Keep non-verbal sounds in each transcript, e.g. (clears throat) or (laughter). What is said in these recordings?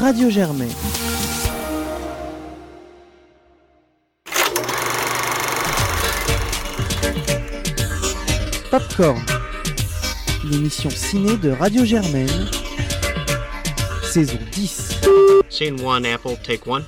Radio Germain. Popcorn, l'émission ciné de Radio Germaine, saison 10. Scene one, Apple, take one.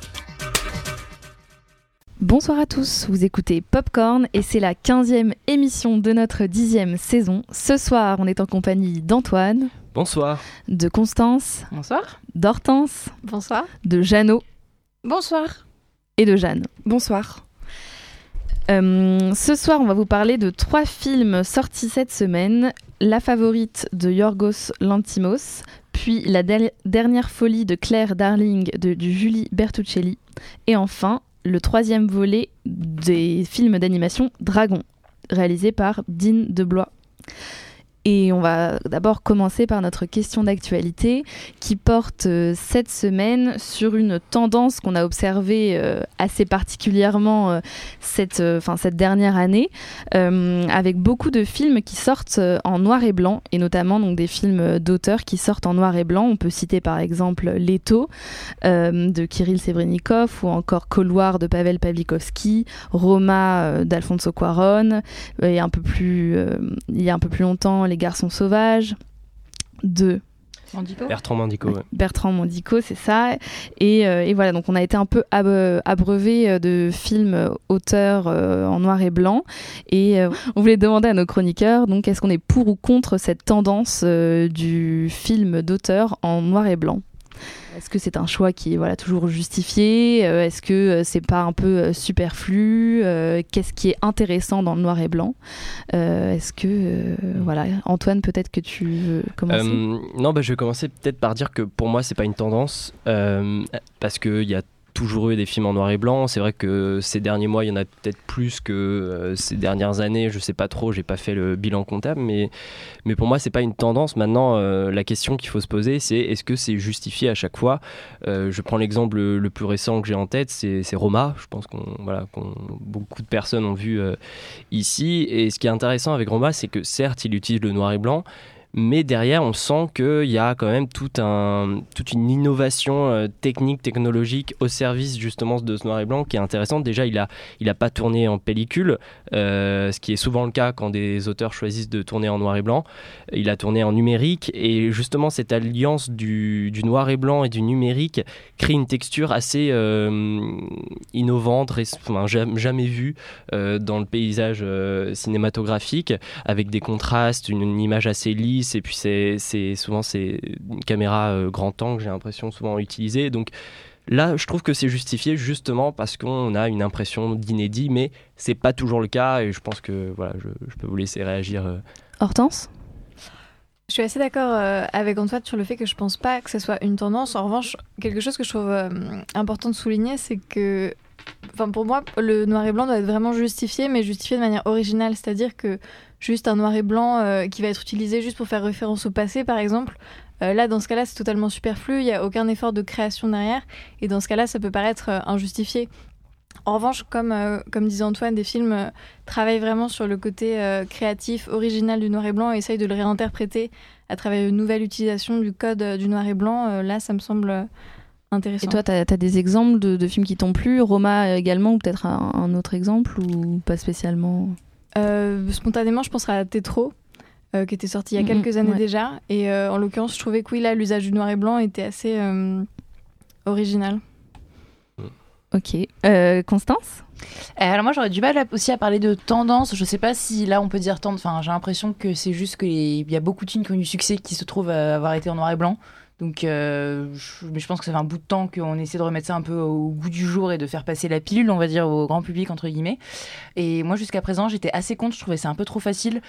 Bonsoir à tous, vous écoutez Popcorn et c'est la 15e émission de notre 10e saison. Ce soir, on est en compagnie d'Antoine, Bonsoir. de Constance, Bonsoir. d'Hortense, Bonsoir. de Jeannot Bonsoir. et de Jeanne. Bonsoir. Euh, ce soir, on va vous parler de trois films sortis cette semaine. La favorite de Yorgos Lantimos, puis La der- dernière folie de Claire Darling de, du Julie Bertuccelli, et enfin le troisième volet des films d'animation Dragon, réalisé par Dean Deblois. Et on va d'abord commencer par notre question d'actualité qui porte euh, cette semaine sur une tendance qu'on a observée euh, assez particulièrement euh, cette, dernière année, avec beaucoup de films qui sortent en noir et blanc, et notamment donc, des films d'auteurs qui sortent en noir et blanc. On peut citer par exemple Leto de Kirill Severnikov ou encore Couloir de Pavel Pavlikovski, Roma d'Alfonso Cuarón, et un peu plus, il y a un peu plus longtemps Garçons Sauvages de Bertrand Mandico. ouais. Bertrand Mondico, c'est ça. Et, euh, et voilà, donc on a été un peu ab- abreuvé euh, de films euh, auteurs euh, en noir et blanc. Et euh, on voulait demander à nos chroniqueurs, donc, est-ce qu'on est pour ou contre cette tendance euh, du film d'auteur en noir et blanc? Est-ce que c'est un choix qui est voilà, toujours justifié? Euh, Est-ce que euh, c'est pas un peu euh, superflu? Qu'est-ce qui est intéressant dans le noir et blanc? Est-ce que euh, voilà, Antoine, peut-être que tu veux commencer. Non, bah, je vais commencer peut-être par dire que pour moi, c'est pas une tendance parce qu'il y a toujours eu des films en noir et blanc. C'est vrai que ces derniers mois, il y en a peut-être plus que euh, ces dernières années. Je sais pas trop, j'ai pas fait le bilan comptable, mais, mais pour moi, c'est pas une tendance. Maintenant, euh, la question qu'il faut se poser, c'est est-ce que c'est justifié à chaque fois? Euh, Je prends l'exemple le, plus récent que j'ai en tête, c'est Roma. Je pense qu'on voilà, qu'on- beaucoup de personnes ont vu ici. Et ce qui est intéressant avec Roma, c'est que certes, il utilise le noir et blanc, mais derrière, on sent qu'il y a quand même toute une innovation euh, technique, technologique au service justement de ce noir et blanc qui est intéressante. Déjà, il n'a il a pas tourné en pellicule, euh, ce qui est souvent le cas quand des auteurs choisissent de tourner en noir et blanc. Il a tourné en numérique et justement, cette alliance du, noir et blanc et du numérique crée une texture assez euh, innovante, jamais vue dans le paysage cinématographique avec des contrastes, une, une image assez lisse, et puis c'est c'est- souvent c'est une caméra euh, grand angle, j'ai l'impression souvent utilisée. Donc là, je trouve que c'est justifié justement parce qu'on a une impression d'inédit, mais c'est pas toujours le cas, et je pense que voilà, je, je peux vous laisser réagir. euh. Hortense? Je suis assez d'accord euh, avec Antoine sur le fait que je pense pas que ce soit une tendance. En revanche, quelque chose que je trouve euh, important de souligner, c'est que, enfin pour moi, le noir et blanc doit être vraiment justifié, mais justifié de manière originale, c'est-à-dire que juste un noir et blanc euh, qui va être utilisé juste pour faire référence au passé, par exemple. euh, là, dans ce cas-là, c'est totalement superflu, il n'y a aucun effort de création derrière, et dans ce cas-là, ça peut paraître euh, injustifié. En revanche, comme, comme disait Antoine, des films travaillent vraiment sur le côté créatif, original du noir et blanc et essayent de le réinterpréter à travers une nouvelle utilisation du code du noir et blanc. Là, ça me semble intéressant. Et toi, tu as, des exemples de, de films qui t'ont plu Roma également, ou peut-être un, un autre exemple, ou pas spécialement? Euh, Spontanément, je penserais à Tétro. euh, qui était sorti il y a Mhm, quelques années ouais. déjà. Et euh, en l'occurrence, je trouvais que oui, là, l'usage du noir et blanc était assez euh, original. Ok. Euh, Constance? Euh, Alors moi j'aurais du mal aussi à parler de tendance. Je sais pas si là on peut dire tendance. Enfin j'ai l'impression que c'est juste qu'il y a beaucoup de films qui ont eu du succès qui se trouvent à avoir été en noir et blanc. Donc euh, je, mais je pense que ça fait un bout de temps qu'on essaie de remettre ça un peu au goût du jour et de faire passer la pilule, on va dire, au grand public entre guillemets. Et moi jusqu'à présent j'étais assez contre. Je trouvais ça un peu trop facile.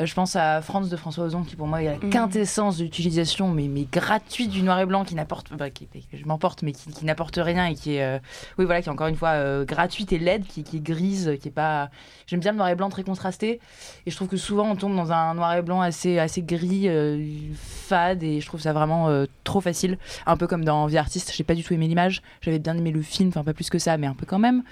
Euh, je pense à France de François Ozon qui pour moi est la Mhm. quintessence d'utilisation mais, mais gratuite du noir et blanc qui n'apporte bah, qui, je m'emporte mais qui, qui n'apporte rien et qui est euh, oui voilà qui est encore une fois euh, gratuite et laide qui, qui est grise qui est pas j'aime bien le noir et blanc très contrasté et je trouve que souvent on tombe dans un noir et blanc assez assez gris euh, fade et je trouve ça vraiment euh, trop facile. Un peu comme dans Vie artiste j'ai pas du tout aimé l'image. J'avais bien aimé le film enfin pas plus que ça mais un peu quand même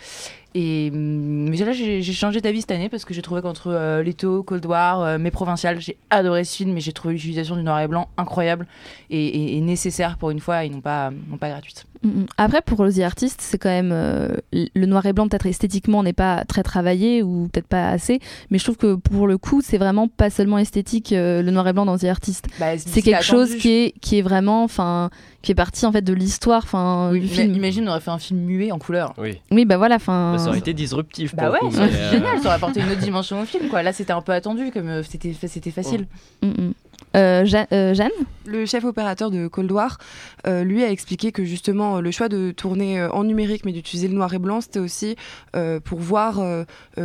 Et hum, mais là, j'ai changé d'avis cette année parce que j'ai trouvé qu'entre euh, Leto, Cold War, euh, Mes Provinciales, j'ai adoré ce film et j'ai trouvé l'utilisation du noir et blanc incroyable et, et- et nécessaire pour une fois et non pas, non pas gratuite. Mm, mm. Après, pour The Artist, c'est quand même euh, le noir et blanc, peut-être esthétiquement, n'est pas très travaillé ou peut-être pas assez, mais je trouve que pour le coup, c'est vraiment pas seulement esthétique euh, le noir et blanc dans The Artist. Bah, C'est quelque chose qui est, qui est vraiment, enfin, qui est parti en fait de l'histoire, enfin, Oui, du film. Imagine, on aurait fait un film muet en couleur. Oui. Oui, bah voilà, enfin. Bah, ça aurait été disruptif. Bah ouais, coup, mais, euh, génial, ça aurait apporté une autre dimension au film. Quoi. Là, c'était un peu attendu, comme euh, c'était c'était facile. Mm, mm. Euh, euh, Jeanne? Le chef opérateur de Cold War, euh, lui, a expliqué que justement le choix de tourner en numérique mais d'utiliser le noir et blanc, c'était aussi euh, pour voir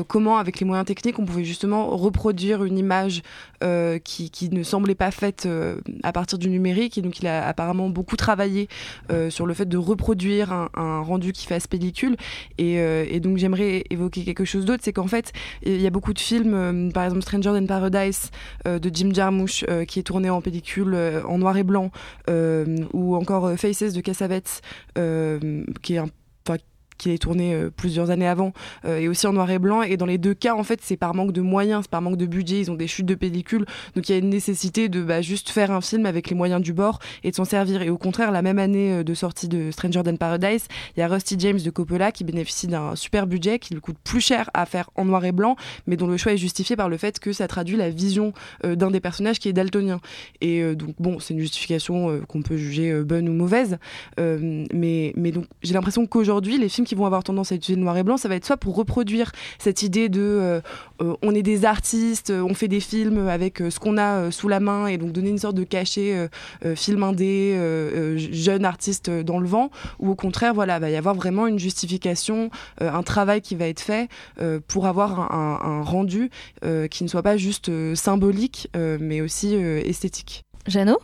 comment, avec les moyens techniques, on pouvait justement reproduire une image euh, qui, ne semblait pas faite euh, à partir du numérique. Et donc, il a apparemment beaucoup travaillé euh, sur le fait de reproduire un, rendu qui fasse pellicule. Et, donc, j'aimerais évoquer quelque chose d'autre, c'est qu'en fait, il y a beaucoup de films, par exemple Stranger Than Paradise de Jim Jarmusch, qui est tourné en pellicule en noir et blanc, ou encore Faces de Cassavetes, qui est un enfin, qui est tourné euh, plusieurs années avant euh, et aussi en noir et blanc. Et dans les deux cas en fait c'est par manque de moyens c'est par manque de budget. Ils ont des chutes de pellicule donc il y a une nécessité de bah, juste faire un film avec les moyens du bord et de s'en servir. Et au contraire la même année euh, de sortie de Stranger Than Paradise il y a Rusty James de Coppola qui bénéficie d'un super budget qui lui coûte plus cher à faire en noir et blanc mais dont le choix est justifié par le fait que ça traduit la vision d'un des personnages qui est daltonien. Et donc bon c'est une justification qu'on peut juger bonne ou mauvaise. Mais, mais donc j'ai l'impression qu'aujourd'hui, les films qui vont avoir tendance à utiliser le noir et blanc, ça va être soit pour reproduire cette idée de euh, euh, on est des artistes, euh, on fait des films avec ce qu'on a sous la main et donc donner une sorte de cachet film indé, jeune artiste dans le vent, ou au contraire, voilà, va y avoir vraiment une justification, un travail qui va être fait pour avoir un, un- rendu qui ne soit pas juste symbolique, mais aussi esthétique. Jeannot?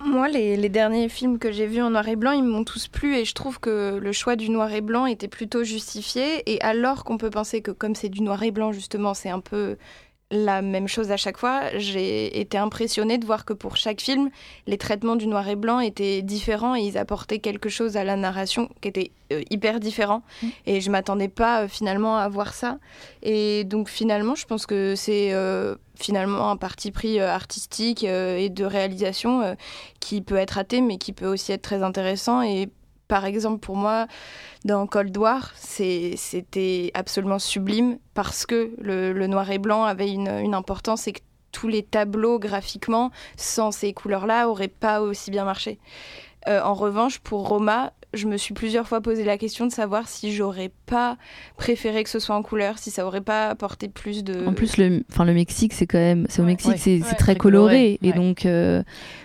Moi, les, les derniers films que j'ai vus en noir et blanc, ils m'ont tous plu et je trouve que le choix du noir et blanc était plutôt justifié. Et alors qu'on peut penser que comme c'est du noir et blanc, justement, c'est un peu la même chose à chaque fois, j'ai été impressionnée de voir que pour chaque film, les traitements du noir et blanc étaient différents et ils apportaient quelque chose à la narration qui était euh, hyper différent. Et je m'attendais pas euh, finalement à voir ça. Et donc finalement, je pense que c'est euh, finalement un parti pris euh, artistique euh, et de réalisation euh, qui peut être raté, mais qui peut aussi être très intéressant. Et par exemple, pour moi, dans Cold War, c'était absolument sublime parce que le, noir et blanc avait une, une importance et que tous les tableaux graphiquement, sans ces couleurs-là, auraient pas aussi bien marché. En revanche, pour Roma, je me suis plusieurs fois posé la question de savoir si j'aurais pas préféré que ce soit en couleur, si ça aurait pas apporté plus de. En plus, le, enfin, le Mexique, c'est quand même. C'est au Ouais. Mexique, Ouais. c'est Ouais. très Très coloré. coloré, Et ouais. donc. euh,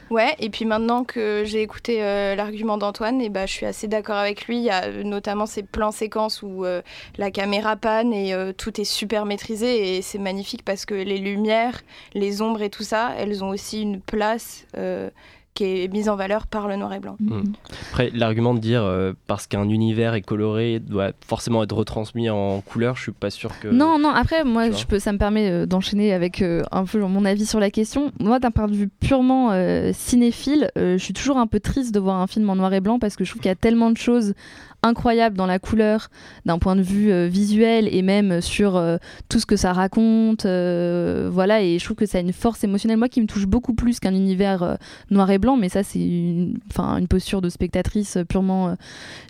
Ouais, et puis maintenant que j'ai écouté euh, l'argument d'Antoine, et bah, je suis assez d'accord avec lui. Il y a euh, notamment ces plans séquences où euh, la caméra panne et euh, tout est super maîtrisé et c'est magnifique parce que les lumières, les ombres et tout ça, elles ont aussi une place euh, qui est mise en valeur par le noir et blanc. Mm. Après, l'argument de dire euh, parce qu'un univers est coloré doit forcément être retransmis en couleur, je suis pas sûr que. Non, non, après, moi, je peux, ça me permet euh, d'enchaîner avec euh, un peu mon avis sur la question. Moi, d'un point de vue purement euh, cinéphile, euh, je suis toujours un peu triste de voir un film en noir et blanc parce que je trouve qu'il y a tellement de choses incroyables dans la couleur, d'un point de vue euh, visuel et même sur euh, tout ce que ça raconte. euh, voilà, et je trouve que ça a une force émotionnelle, moi, qui me touche beaucoup plus qu'un univers euh, noir et blanc, mais ça, c'est une, une posture de spectatrice purement euh,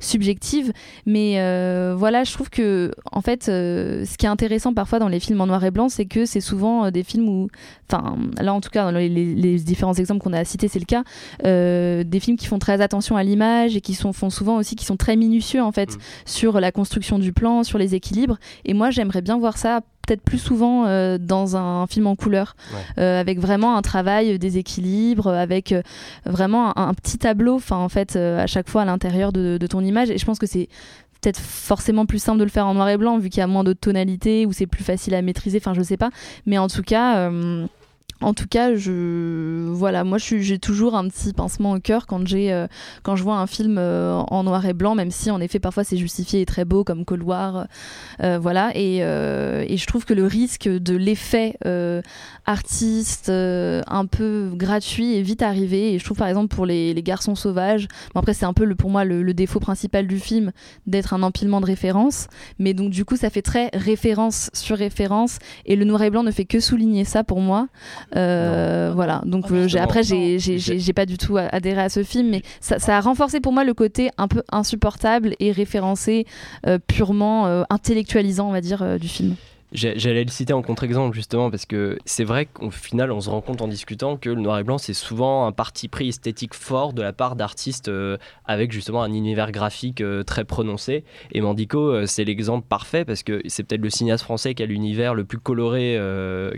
subjective. Mais euh, voilà, je trouve que en fait, euh, ce qui est intéressant parfois dans les films en noir et blanc, c'est que c'est souvent des films où, enfin, là en tout cas dans les, différents exemples qu'on a cités, c'est le cas, des films qui font très attention à l'image et qui sont font souvent aussi qui sont très minutieux en fait Mm. sur la construction du plan, sur les équilibres. Et moi, j'aimerais bien voir ça peut-être plus souvent euh, dans un film en couleur, Ouais. euh, avec vraiment un travail des équilibres, avec euh, vraiment un, un petit tableau, enfin en fait euh, à chaque fois à l'intérieur de, de ton image. Et je pense que c'est peut-être forcément plus simple de le faire en noir et blanc vu qu'il y a moins de tonalité ou c'est plus facile à maîtriser. Enfin je sais pas, mais en tout cas. Euh, En tout cas, je voilà, moi j'ai toujours un petit pincement au cœur quand j'ai euh, quand je vois un film euh, en noir et blanc, même si en effet parfois c'est justifié et très beau comme Cold War, euh, voilà. Et, je trouve que le risque de l'effet artiste un peu gratuit est vite arrivé. Et je trouve par exemple pour les, les garçons sauvages, bon, après c'est un peu le, pour moi le, défaut principal du film d'être un empilement de références, mais donc du coup ça fait très référence sur référence et le noir et blanc ne fait que souligner ça pour moi. Euh, voilà. Donc oh, après j'ai pas du tout adhéré à ce film, mais ça, a renforcé pour moi le côté un peu insupportable et référencé euh, purement intellectualisant, on va dire, du film. J'allais le citer en contre-exemple justement parce que c'est vrai qu'au final on se rend compte en discutant que le noir et blanc c'est souvent un parti pris esthétique fort de la part d'artistes euh, avec justement un univers graphique euh, très prononcé. Et Mandico euh, c'est l'exemple parfait parce que c'est peut-être le cinéaste français qui a l'univers le plus coloré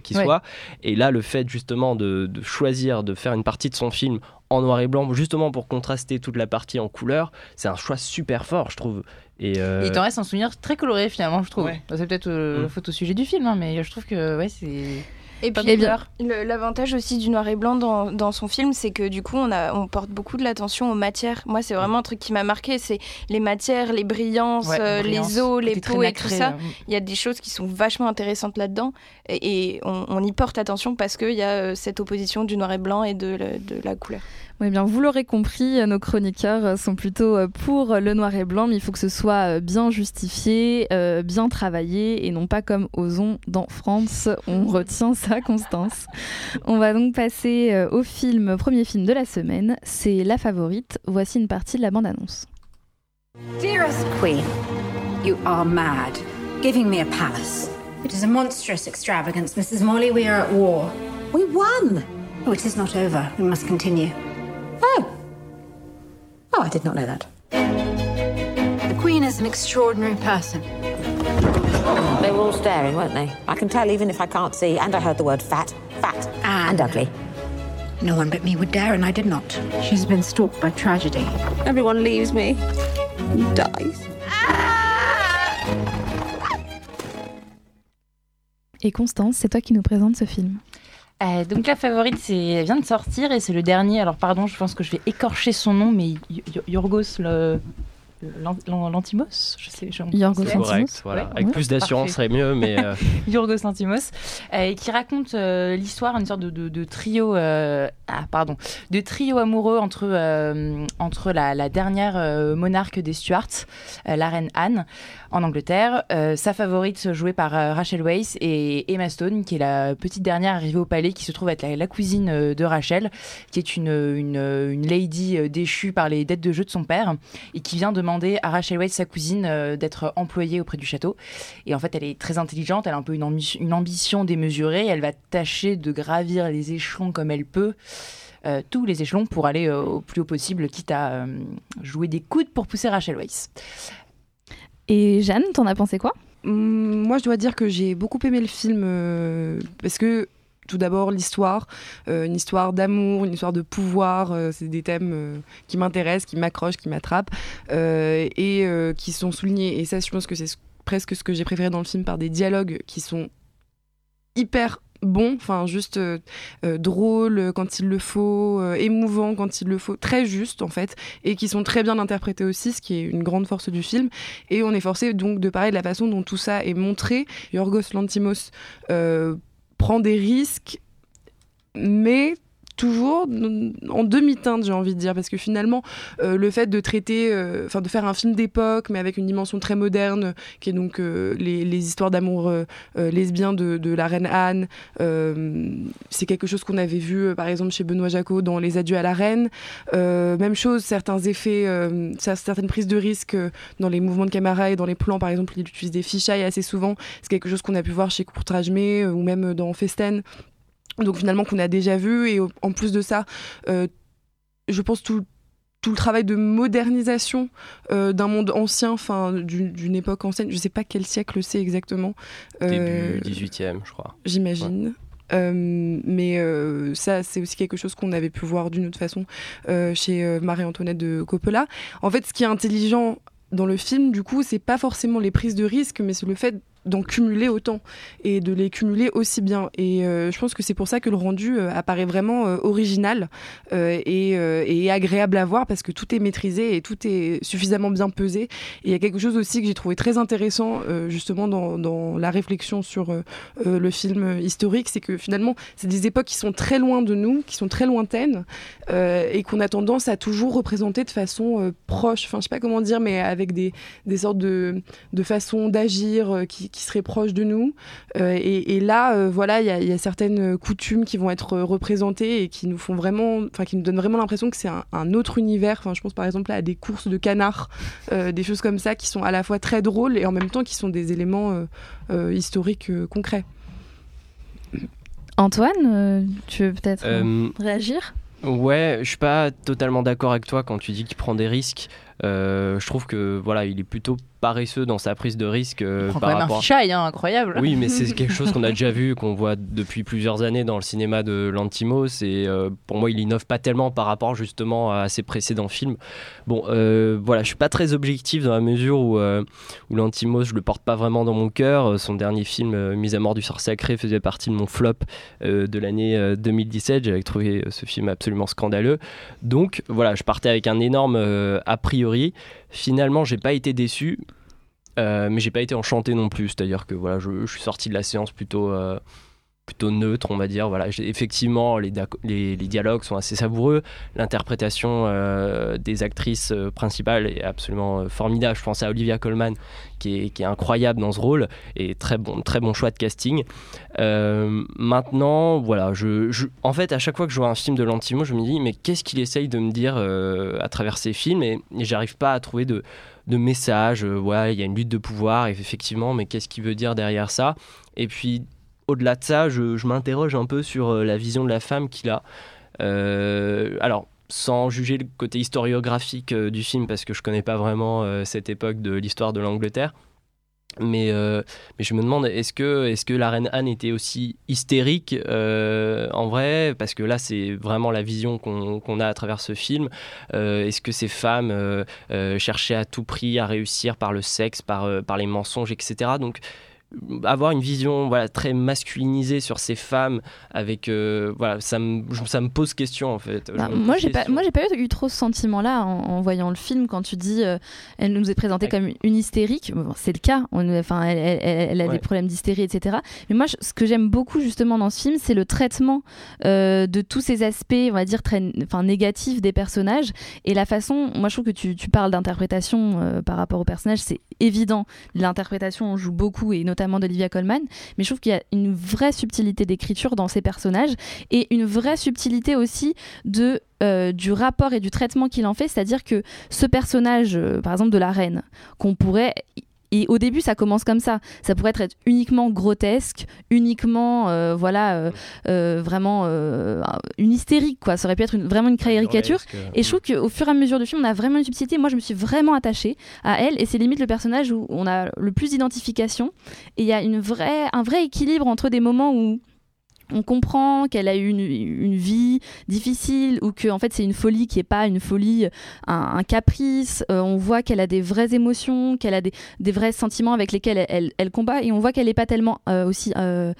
qui soit. Et là le fait justement de, de, choisir de faire une partie de son film en noir et blanc justement pour contraster toute la partie en couleur c'est un choix super fort je trouve et, euh... il t'en reste un souvenir très coloré finalement, je trouve. C'est peut-être euh, mm. faute au sujet du film, hein, mais je trouve que ouais, c'est. Et puis l'avantage aussi du noir et blanc dans, dans son film, c'est que du coup on, a, on porte beaucoup de l'attention aux matières. Moi c'est vraiment un truc qui m'a marqué, c'est les matières, les brillances, euh, les os, les peaux et tout ça. Il y a des choses qui sont vachement intéressantes là-dedans et, on, on, y porte attention parce qu'il y a euh, cette opposition du noir et blanc et de, de la couleur. Oui, bien, vous l'aurez compris, nos chroniqueurs sont plutôt euh, pour le noir et blanc, mais il faut que ce soit euh, bien justifié, euh, bien travaillé, et non pas comme Ozon dans France. On (laughs) retient ça, Constance. On va donc passer au film, premier film de la semaine. C'est La Favorite. Voici une partie de la bande-annonce. Dearest Queen, you are mad. Giving me a palace. It is a monstrous extravagance, Mrs. Molly. We are at war. We won. Oh, it is not over. We must continue. Oh. Oh, I did not know that. The Queen is an extraordinary person. They were all staring, weren't they? I can tell even if I can't see, and I heard the word fat, fat, and, and ugly. No one but me would dare, and I did not. She's been stalked by tragedy. Everyone leaves me and dies. Et Constance, c'est toi qui nous présente ce film. Euh, donc la favorite, c'est vient de sortir et c'est le dernier. Alors pardon, je pense que je vais écorcher son nom, mais Yorgos le Lantimos je sais, Yorgos Lantimos. Voilà. Avec plus d'assurance serait mieux, mais. Euh... (laughs) Yorgos Lantimos, euh, qui raconte euh, l'histoire, une sorte de, de, de trio, euh, ah, pardon, de trio amoureux entre, euh, entre la, dernière monarque des Stuarts, la reine Anne, en Angleterre, sa favorite jouée par Rachel Weisz et Emma Stone, qui est la petite dernière arrivée au palais, qui se trouve être la, cousine de Rachel, qui est une, une, une lady déchue par les dettes de jeu de son père et qui vient demander à Rachel Weisz, sa cousine, euh, d'être employée auprès du château. Et en fait, elle est très intelligente, elle a un peu une, ambition démesurée, elle va tâcher de gravir les échelons comme elle peut. Euh, tous les échelons pour aller euh, au plus haut possible, quitte à jouer des coudes pour pousser Rachel Weisz. Et Jeanne, t'en as pensé quoi? Hum, Moi, je dois dire que j'ai beaucoup aimé le film parce que tout d'abord l'histoire, euh, une histoire d'amour, une histoire de pouvoir, euh, c'est des thèmes euh, qui m'intéressent, qui m'accrochent, qui m'attrapent et qui sont soulignés. Et ça, je pense que c'est presque ce que j'ai préféré dans le film par des dialogues qui sont hyper bons, enfin juste drôles quand il le faut, émouvants quand il le faut, très justes en fait, et qui sont très bien interprétés aussi, ce qui est une grande force du film. Et on est forcé donc de parler de la façon dont tout ça est montré. Yorgos Lantimos prend des risques, mais toujours en demi-teinte, j'ai envie de dire, parce que finalement, euh, le fait de traiter, euh, enfin de faire un film d'époque, mais avec une dimension très moderne, qui est donc euh, les, histoires d'amour lesbien de, la reine Anne, c'est quelque chose qu'on avait vu, par exemple, chez Benoît Jacot dans Les Adieux à la reine. même chose, certains effets, certaines prises de risque dans les mouvements de caméra et dans les plans, par exemple, il utilise des fichailles assez souvent. C'est quelque chose qu'on a pu voir chez Courtrage ou même dans Festen donc finalement qu'on a déjà vu et en plus de ça euh, je pense tout tout le travail de modernisation euh, d'un monde ancien, enfin d'une époque ancienne, je sais pas quel siècle c'est exactement. Euh, Début 18e, je crois. J'imagine. mais ça, c'est aussi quelque chose qu'on avait pu voir d'une autre façon chez Marie-Antoinette de Coppola. En fait, ce qui est intelligent dans le film, du coup, c'est pas forcément les prises de risque, mais c'est le fait d'en cumuler autant et de les cumuler aussi bien. Et je pense que c'est pour ça que le rendu apparaît vraiment original et, et, agréable à voir parce que tout est maîtrisé et tout est suffisamment bien pesé. Et il y a quelque chose aussi que j'ai trouvé très intéressant justement dans, dans, la réflexion sur le film historique, c'est que finalement, c'est des époques qui sont très loin de nous, qui sont très lointaines et qu'on a tendance à toujours représenter de façon proche. Enfin, je sais pas comment dire, mais avec des, des sortes de, de façons d'agir qui, qui, seraient proches de nous. Et, et, là, voilà, il y, y, a certaines coutumes qui vont être représentées et qui nous font vraiment, enfin, qui nous donnent vraiment l'impression que c'est un, un, autre univers. Enfin, je pense par exemple à des courses de canards, des choses comme ça qui sont à la fois très drôles et en même temps qui sont des éléments historiques concrets. Antoine, tu veux peut-être réagir? Ouais, je suis pas totalement d'accord avec toi quand tu dis qu'il prend des risques. Euh, je trouve que voilà, il est plutôt paresseux dans sa prise de risque. Euh, par quand rapport... même un hein, incroyable. Oui, mais c'est (laughs) quelque chose qu'on a déjà vu, qu'on voit depuis plusieurs années dans le cinéma de Lantimos. Et euh, pour moi, il innove pas tellement par rapport justement à ses précédents films. Bon, euh, voilà, je suis pas très objectif dans la mesure où, où Lantimos, je le porte pas vraiment dans mon cœur. Son dernier film, Mise à mort du sort sacré, faisait partie de mon flop de l'année 2017. J'avais trouvé ce film absolument scandaleux. Donc voilà, je partais avec un énorme a priori. Finalement, j'ai pas été déçu, euh, mais j'ai pas été enchanté non plus. C'est-à-dire que voilà, je, suis sorti de la séance plutôt, euh, plutôt neutre, on va dire. Voilà, effectivement, les, dialogues sont assez savoureux. L'interprétation euh, des actrices principales est absolument formidable. Je pense à Olivia Colman, qui est, incroyable dans ce rôle, et très bon, très bon choix de casting. maintenant, voilà, je, en fait, à chaque fois que je vois un film de Lantimo, je me dis, mais qu'est-ce qu'il essaye de me dire à travers ces films? Et, et j'arrive pas à trouver de de messages. Euh, ouais, il y a une lutte de pouvoir, effectivement, mais qu'est-ce qu'il veut dire derrière ça? Et puis, au-delà de ça, je, m'interroge un peu sur euh, la vision de la femme qu'il a. Euh, alors, sans juger le côté historiographique du film, parce que je connais pas vraiment cette époque de l'histoire de l'Angleterre, mais, euh, mais je me demande, est-ce que, est que la reine Anne était aussi hystérique euh, en vrai? Parce que là, c'est vraiment la vision qu'on a à travers ce film. Euh, est-ce que ces femmes cherchaient à tout prix à réussir par le sexe, par, par les mensonges, etc. Donc avoir une vision voilà très masculinisée sur ces femmes avec euh, voilà ça me ça me pose question en fait. Bah, moi j'ai pas moi j'ai pas eu, trop ce sentiment là en, voyant le film. Quand tu dis euh, elle nous est présentée comme une hystérique c'est le cas. Enfin elle, elle, a des problèmes d'hystérie etc mais moi ce que j'aime beaucoup justement dans ce film c'est le traitement euh, de tous ces aspects on va dire très enfin négatifs des personnages. Et la façon moi je trouve que tu, tu parles d'interprétation par rapport aux personnages c'est évident. L'interprétation on joue beaucoup et notamment d'Olivia Colman, mais je trouve qu'il y a une vraie subtilité d'écriture dans ces personnages et une vraie subtilité aussi de euh, du rapport et du traitement qu'il en fait, c'est-à-dire que ce personnage, euh, par exemple de la reine, qu'on pourrait et au début, ça commence comme ça. Ça pourrait être uniquement grotesque, uniquement, euh, voilà, euh, euh, vraiment une hystérique, quoi. Ça aurait pu être vraiment une caricature. Et je trouve qu'au fur et à mesure du film, on a vraiment une subtilité. Moi, je me suis vraiment attachée à elle, et c'est limite le personnage où on a le plus d'identification. Et il y a une vraie, un vrai équilibre entre des moments où on comprend qu'elle a eu une, vie difficile ou que en fait c'est une folie qui est pas une folie un, caprice. Euh, on voit qu'elle a des vraies émotions qu'elle a des, vrais sentiments avec lesquels elle, combat et on voit qu'elle n'est pas tellement euh, aussi euh,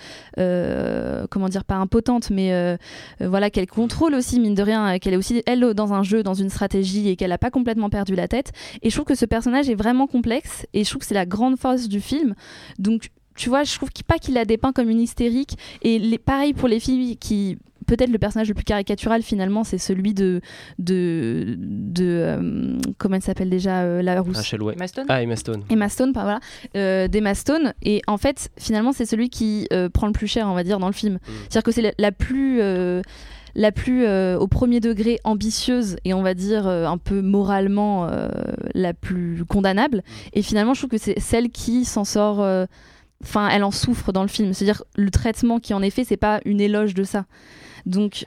comment dire pas impotente mais voilà qu'elle contrôle aussi mine de rien qu'elle est aussi elle dans un jeu dans une stratégie et qu'elle n'a pas complètement perdu la tête. Et je trouve que ce personnage est vraiment complexe et je trouve que c'est la grande force du film. Donc tu vois, je trouve pas qu'il la dépeint comme une hystérique. Et les, pareil pour les filles qui peut-être le personnage le plus caricatural finalement c'est celui de de, de euh, comment elle s'appelle déjà euh, la rousse? Emma Stone. Ah Emma Stone. Emma Stone voilà. Euh, d'Emma Stone. Et en fait finalement c'est celui qui prend le plus cher on va dire dans le film. Mm. c'est-à-dire que c'est la, plus la plus au premier degré ambitieuse et on va dire un peu moralement la plus condamnable. Mm. et finalement je trouve que c'est celle qui s'en sort enfin, elle en souffre dans le film. C'est-à-dire le traitement qui en est fait, c'est pas une éloge de ça. Donc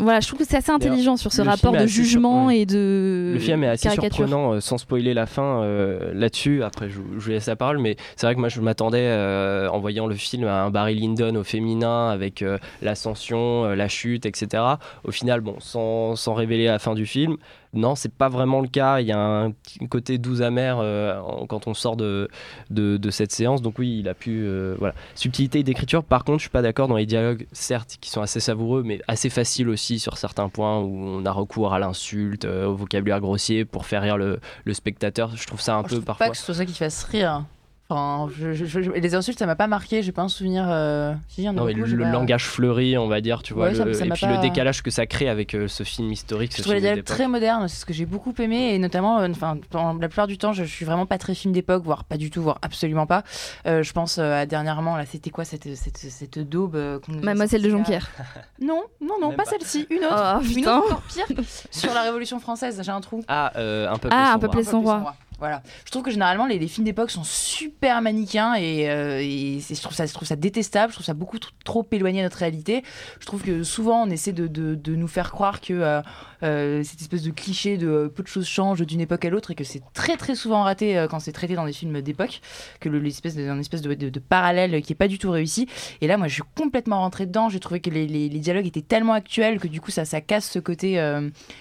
Voilà, je trouve que c'est assez intelligent sur ce rapport de jugement et de. Le film est assez surprenant, euh, sans spoiler la fin euh, là-dessus. Après, je, je, laisse la parole, mais c'est vrai que moi, je m'attendais, euh, en voyant le film, à un Barry Lyndon au féminin, avec l'ascension, la chute, etc. Au final, bon, sans, sans révéler la fin du film, non, c'est pas vraiment le cas. Il y a un petit côté doux amer euh, quand on sort de, de, de cette séance. Donc oui, il a pu... euh, voilà. Subtilité d'écriture, par contre, je suis pas d'accord dans les dialogues, certes, qui sont assez savoureux, mais assez faciles aussi sur certains points où on a recours à l'insulte, euh, au vocabulaire grossier pour faire rire le, le spectateur. Je trouve ça un Je peu parfois... pas que ce soit ça qui fasse rire. Enfin, je, je- je- les insultes, ça m'a pas marqué. J'ai pas un souvenir. euh, si, il y en a Non, mais beaucoup, le j'ai pas- langage fleuri, on va dire, tu vois, Ouais, ça- le- ça et m'a puis pas- le décalage que ça crée avec euh, ce film historique. Je ce trouve les très modernes, c'est ce que j'ai beaucoup aimé, et notamment, euh, enfin, dans la plupart du temps, je, je suis vraiment pas très film d'époque, voire pas du tout, voire absolument pas. Euh, je pense euh, à dernièrement, là, c'était quoi cette, cette, cette daube euh, Mademoiselle de Jonquière. (laughs) Non, non, non, Même pas, pas. celle-ci, une autre, Oh, une autre encore pire, sur la Révolution française, j'ai un trou. Ah, euh, un peu Ah, un et son roi. Voilà. Je trouve que généralement les, les films d'époque sont super manichéens et, euh, et je, trouve ça, je trouve ça détestable, je trouve ça beaucoup tr- trop éloigné de notre réalité. Je trouve que souvent on essaie de, de- de nous faire croire que euh, euh, cette espèce de cliché de peu de choses changent d'une époque à l'autre et que c'est très très souvent raté quand c'est traité dans des films d'époque, que le- l'espèce de, un espèce de, parallèle qui est pas du tout réussi. Et là moi je suis complètement rentrée dedans, j'ai trouvé que les, les- les dialogues étaient tellement actuels que du coup ça, ça casse ce côté...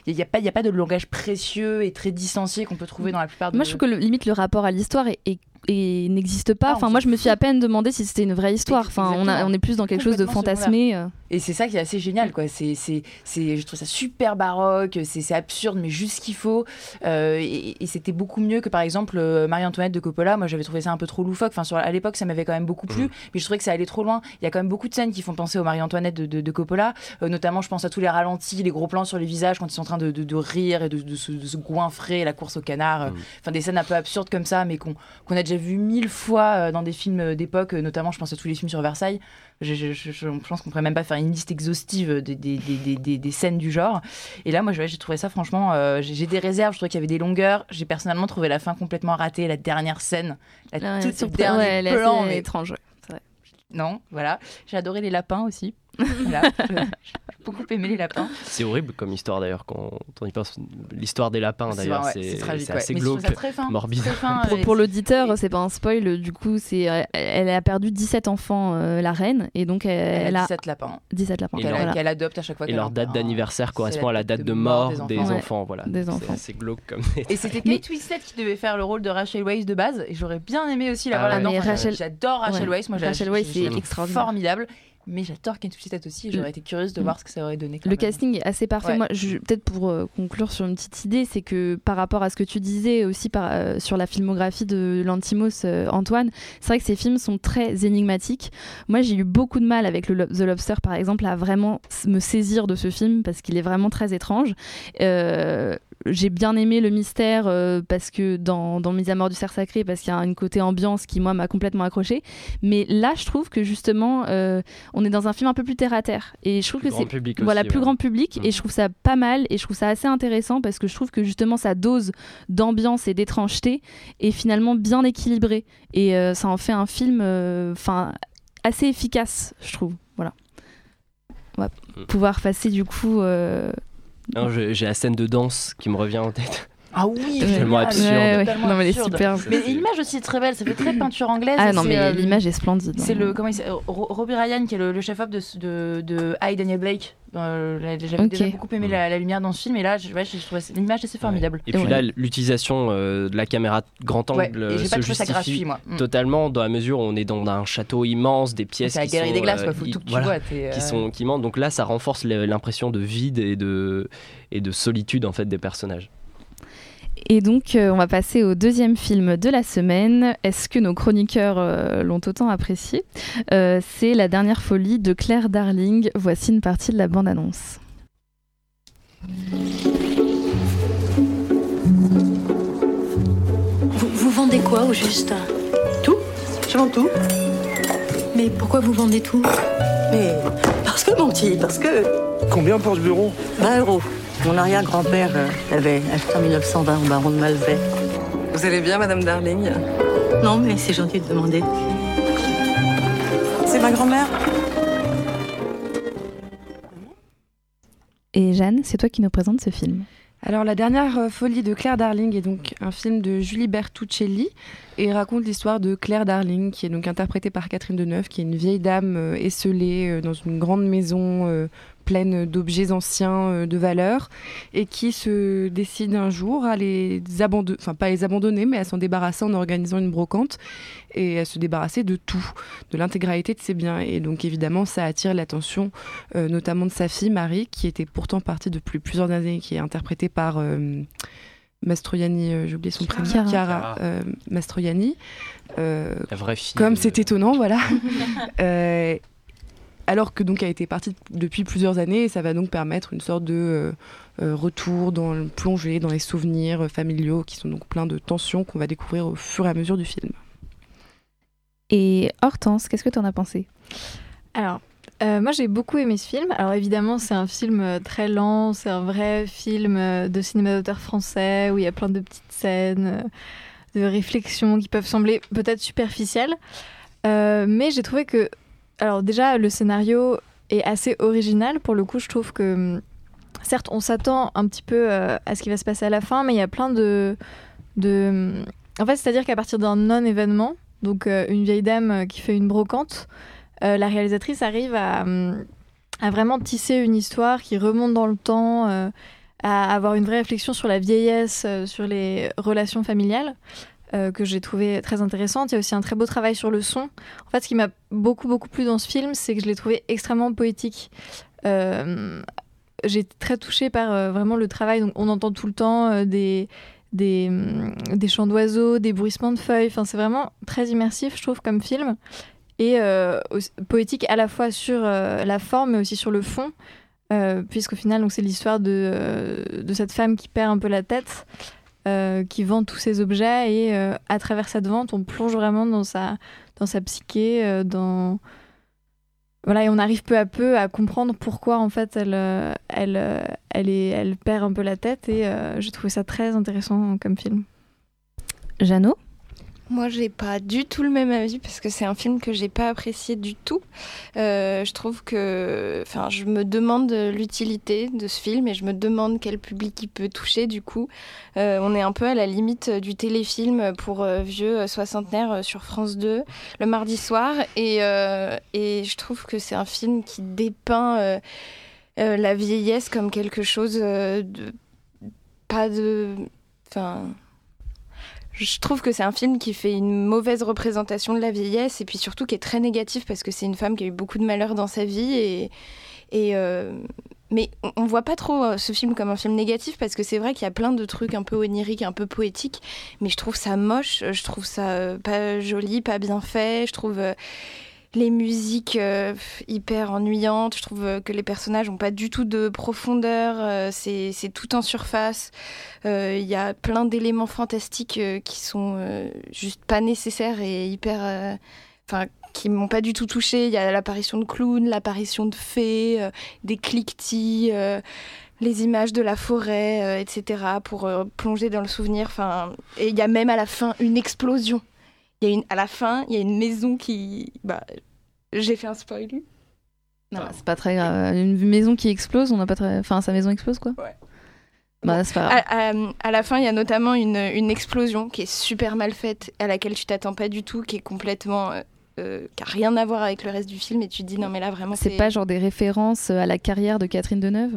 Il n'y a, pas- y a pas de langage précieux et très distancié qu'on peut trouver dans la plupart de... Je trouve que limite le rapport à l'histoire est- est- n'existe pas. Ah, enfin, moi, je me suis à peine demandé si c'était une vraie histoire. Enfin, on, a- Exactement. on est plus dans quelque chose de fantasmé. euh. Et c'est ça qui est assez génial, quoi. C'est, c'est, c'est, je trouve ça super baroque, c'est, c'est absurde, mais juste ce qu'il faut. Euh, et, et c'était beaucoup mieux que, par exemple, euh, Marie-Antoinette de Coppola. Moi, j'avais trouvé ça un peu trop loufoque. Enfin, sur, à l'époque, ça m'avait quand même beaucoup plu, mais je trouvais que ça allait trop loin. Il y a quand même beaucoup de scènes qui font penser aux Marie-Antoinette de, de- de Coppola. Euh, notamment, je pense à tous les ralentis, les gros plans sur les visages quand ils sont en train de, de- de rire et de, de se, de se goinfrer, la course au canard. Euh, Enfin, des scènes un peu absurdes comme ça, mais qu'on, qu'on a déjà vu mille fois euh, dans des films d'époque, euh, notamment, je pense à tous les films sur Versailles. Je, je- je- je pense qu'on pourrait même pas faire une liste exhaustive des, des, des- des- des- des scènes du genre. Et là, moi, j'ai trouvé ça franchement. euh, j'ai j'ai des réserves. Je trouvais qu'il y avait des longueurs. J'ai personnellement trouvé la fin complètement ratée. La dernière scène, la Ouais, toute dernière ouais, plan, mais- étrange. Non, voilà. J'ai adoré les lapins aussi. (laughs) Voilà. J'ai (laughs) beaucoup aimé les lapins. C'est horrible comme histoire d'ailleurs quand on y pense. L'histoire des lapins d'ailleurs, ouais, c'est ouais. assez trouve glauque, très fin, morbide. très fin, Pour, pour l'auditeur, c'est pas un spoil. Du coup, c'est euh, elle a perdu 17 enfants, euh, la reine, et donc elle, Elle a a 17 lapins. 17 lapins. Et Qu'elle voilà. adopte à chaque fois Et leur date d'anniversaire correspond à la date de mort des enfants. voilà. Des C'est enfants. glauque comme. Et c'était (laughs) Kate Winslet qui devait faire le rôle de Rachel Weisz de base. Et j'aurais bien aimé aussi la Ah voir ouais. là-dedans. J'adore Rachel ouais. Weisz. Moi, Rachel Weisz, c'est. Formidable. Mais j'adore Winslet aussi. J'aurais été curieuse de Mm. voir ce que ça aurait donné. quand Le même. casting est assez parfait. Ouais. Moi, peut-être pour euh, conclure sur une petite idée, c'est que par rapport à ce que tu disais aussi par, euh, sur la filmographie de Lantimos, euh, Antoine, c'est vrai que ces films sont très énigmatiques. Moi, j'ai eu beaucoup de mal avec le The Lobster, par exemple, à vraiment me saisir de ce film parce qu'il est vraiment très étrange. J'ai bien aimé le mystère euh, parce que dans, dans Mise à mort du cerf sacré, parce qu'il y a une côté ambiance qui, moi, m'a complètement accroché. Mais là, je trouve que justement, euh, on est dans un film un peu plus terre à terre. Et je trouve Plus que c'est public voilà aussi, plus ouais. grand public. Et je trouve ça pas mal et je trouve ça assez intéressant parce que je trouve que justement sa dose d'ambiance et d'étrangeté est finalement bien équilibrée et euh, ça en fait un film, enfin assez efficace, je trouve. Voilà. On va Mm. pouvoir passer du coup. euh, J'ai la scène de danse qui me revient en tête. Ah oui, Ouais. Tellement absurde. Ouais, ouais. totalement Non, mais elle est absurde. super. Mais l'image aussi est très belle. Ça fait très (clears throat) peinture anglaise. Ah non, c'est, mais euh, l'image est splendide. C'est le comment il Robbie Ryan qui est le, le chef-op de, de, de I Daniel Blake. Euh, J'avais déjà beaucoup aimé la, la lumière dans ce film et là, je, ouais, je trouvais l'image assez formidable. Et puis Ouais. là, l'utilisation euh, de la caméra grand angle j'ai se pas trouvé ça justifie gratuit, moi. Mm. totalement dans la mesure où on est dans un château immense, des pièces C'est la qui galerie sont, des glaces, euh, quoi. Faut tout que tu voilà, vois. qui euh, sont qui mentent. Donc là, ça renforce l'impression de vide et de et de solitude en fait des personnages. Et donc, euh, on va passer au deuxième film de la semaine. Est-ce que nos chroniqueurs euh, l'ont autant apprécié? Euh, C'est La dernière folie de Claire Darling. Voici une partie de la bande-annonce. Vous, vous vendez quoi au juste? Tout Je vends tout. Mais pourquoi vous vendez tout? Mais parce que mon petit, parce que Combien pour ce bureau? 20 euros. Mon arrière-grand-père euh, avait acheté en 1920 au baron de Malvet. Vous allez bien, Madame Darling? Non, mais c'est gentil de demander. C'est ma grand-mère Et Jeanne, c'est toi qui nous présente ce film. Alors, La dernière euh, folie de Claire Darling est donc un film de Julie Bertuccelli et raconte l'histoire de Claire Darling, qui est donc interprétée par Catherine Deneuve, qui est une vieille dame euh, esselée euh, dans une grande maison euh, pleine d'objets anciens, euh, de valeurs, et qui se décide un jour à les abandonner, enfin pas les abandonner, mais à s'en débarrasser en organisant une brocante et à se débarrasser de tout, de l'intégralité de ses biens. Et donc évidemment, ça attire l'attention euh, notamment de sa fille Marie, qui était pourtant partie depuis plusieurs années, qui est interprétée par euh, Mastroianni, euh, j'ai oublié son prénom, Chiara. Chiara euh, Mastroianni. Euh, La vraie fille. comme de- c'est étonnant, voilà. (laughs) Alors que donc a été partie depuis plusieurs années, et ça va donc permettre une sorte de euh, euh, retour dans le plongée dans les souvenirs euh, familiaux qui sont donc pleins de tensions qu'on va découvrir au fur et à mesure du film. Et Hortense, qu'est-ce que tu en as pensé? Alors, euh, moi j'ai beaucoup aimé ce film. Alors évidemment, c'est un film très lent, c'est un vrai film de cinéma d'auteur français où il y a plein de petites scènes, de réflexions qui peuvent sembler peut-être superficielles. Euh, mais j'ai trouvé que, alors déjà, le scénario est assez original. Pour le coup, je trouve que, certes, on s'attend un petit peu euh, à ce qui va se passer à la fin, mais il y a plein de. En fait, c'est-à-dire qu'à partir d'un non-événement, donc euh, une vieille dame euh, qui fait une brocante, la réalisatrice arrive à, vraiment tisser une histoire qui remonte dans le temps, à avoir une vraie réflexion sur la vieillesse, sur les relations familiales, euh, que j'ai trouvé très intéressante. Il y a aussi un très beau travail sur le son. En fait, ce qui m'a beaucoup, beaucoup plu dans ce film, c'est que je l'ai trouvé extrêmement poétique. Euh, j'ai été très touchée par euh, vraiment le travail. Donc, on entend tout le temps des, hum, des chants d'oiseaux, des bruissements de feuilles. Enfin, c'est vraiment très immersif, je trouve, comme film. Et poétique à la fois sur la forme, mais aussi sur le fond. Puisqu'au final, c'est l'histoire de, de cette femme qui perd un peu la tête, euh, qui vend tous ses objets. Et euh, à travers cette vente, on plonge vraiment dans sa, dans sa psyché, euh, dans... Voilà, et on arrive peu à peu à comprendre pourquoi en fait elle, elle, elle, est, elle perd un peu la tête et j'ai trouvé ça très intéressant comme film. Jeannot? Moi, j'ai pas du tout le même avis parce que c'est un film que j'ai pas apprécié du tout. Euh, je trouve que, enfin, je me demande l'utilité de ce film et je me demande quel public il peut toucher. Du coup, Euh, on est un peu à la limite du téléfilm pour euh, vieux soixantenaires euh, sur France 2 le mardi soir et, et je trouve que c'est un film qui dépeint la vieillesse comme quelque chose de pas de, enfin je trouve que c'est un film qui fait une mauvaise représentation de la vieillesse et puis surtout qui est très négatif parce que c'est une femme qui a eu beaucoup de malheur dans sa vie et, euh, mais on- on voit pas trop euh, ce film comme un film négatif parce que c'est vrai qu'il y a plein de trucs un peu oniriques, un peu poétiques, mais je trouve ça moche, je trouve ça euh, pas joli, pas bien fait, je trouve les musiques euh, hyper ennuyantes, je trouve euh, que les personnages ont pas du tout de profondeur, euh, c'est tout en surface. Il y a plein d'éléments fantastiques qui sont juste pas nécessaires et hyper. Enfin, qui m'ont pas du tout touché. Il y a l'apparition de clowns, l'apparition de fées, des cliquetis, les images de la forêt, etc. pour plonger dans le souvenir. Enfin, et il y a même à la fin une explosion. Il y a une, à la fin, il y a une maison qui. Bah, j'ai fait un spoil. Non, c'est pas très grave. Une maison qui explose, on n'a pas très. Enfin, sa maison explose quoi Ouais. Bah, c'est pas grave. À, à- à la fin, il y a notamment une, une explosion qui est super mal faite, à laquelle tu t'attends pas du tout, qui est complètement. euh, euh, qui a rien à voir avec le reste du film, et tu te dis non, mais là vraiment, C'est pas genre des références à la carrière de Catherine Deneuve?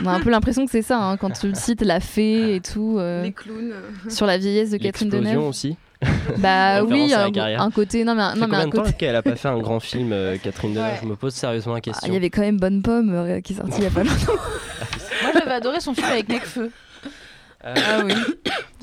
On a un peu l'impression que c'est ça, hein, quand tu cites la fée et tout. euh, Les clowns. Sur la vieillesse de Catherine L'explosion Deneuve. aussi. (laughs) Bah oui, un, côté. Non, mais, un- non, mais un côté. qu'elle a pas fait un grand film, euh, (laughs) Catherine Deneuve Ouais. Je me pose sérieusement la Ah, question. Il y avait quand même Bonne Pomme euh, qui est sortie il y a pas (laughs) longtemps. Moi, j'avais adoré son film avec Necfeu. Euh, Ah oui.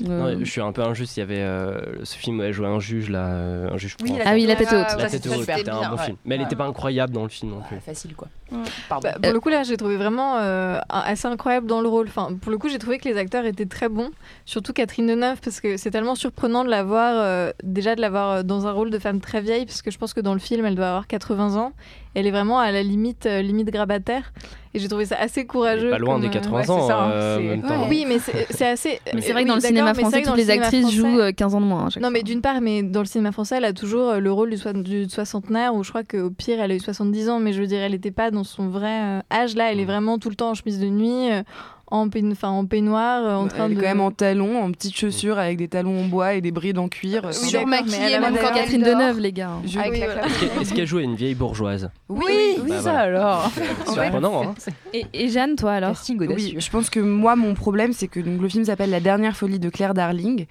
(coughs) non, Euh, je suis un peu injuste. Il y avait euh, ce film où elle jouait un juge là, euh, un juge. Oui, Ah oui, la tête haute. La tête haute, c'était un bon ouais. film. Mais elle n'était pas incroyable dans le film non plus. Ah, facile quoi. Ouais. Pardon. Bah, pour le coup, là, j'ai trouvé vraiment euh, assez incroyable dans le rôle. Enfin, pour le coup, j'ai trouvé que les acteurs étaient très bons, surtout Catherine Deneuve, parce que c'est tellement surprenant de la voir, euh, déjà de la voir euh, dans un rôle de femme très vieille, parce que je pense que dans le film, elle doit avoir 80 ans. Elle est vraiment à la limite, euh, limite grabataire. Et j'ai trouvé ça assez courageux. pas loin comme, des euh, 80 ouais, c'est ans ça, hein, euh, temps. Oui, mais c'est assez. (laughs) Mais c'est vrai oui, que dans le cinéma français, toutes le les actrices français- jouent euh, 15 ans de moins. non, mais d'une part, mais dans le cinéma français, elle a toujours euh, le rôle du, du soixantenaire, où je crois qu'au pire, elle a eu 70 ans, mais je veux dire, elle n'était pas dans son vrai euh, âge. Là, elle est Mm. vraiment tout le temps en chemise de nuit, euh, en, peign- en peignoir, euh, en train Elle est de. quand même en talons, en petites chaussures avec des talons en bois et des brides en cuir. Oui, elle a même quand Catherine. Deneuve, les gars. je- Avec la claque. Est-ce qu'elle- à une vieille bourgeoise? Oui, oui, ça voilà. alors. (laughs) Surprenant, hein Et, et Jeanne, toi alors? Casting Oui, je pense que moi, mon problème, c'est que donc, le film s'appelle La dernière folie de Claire Darling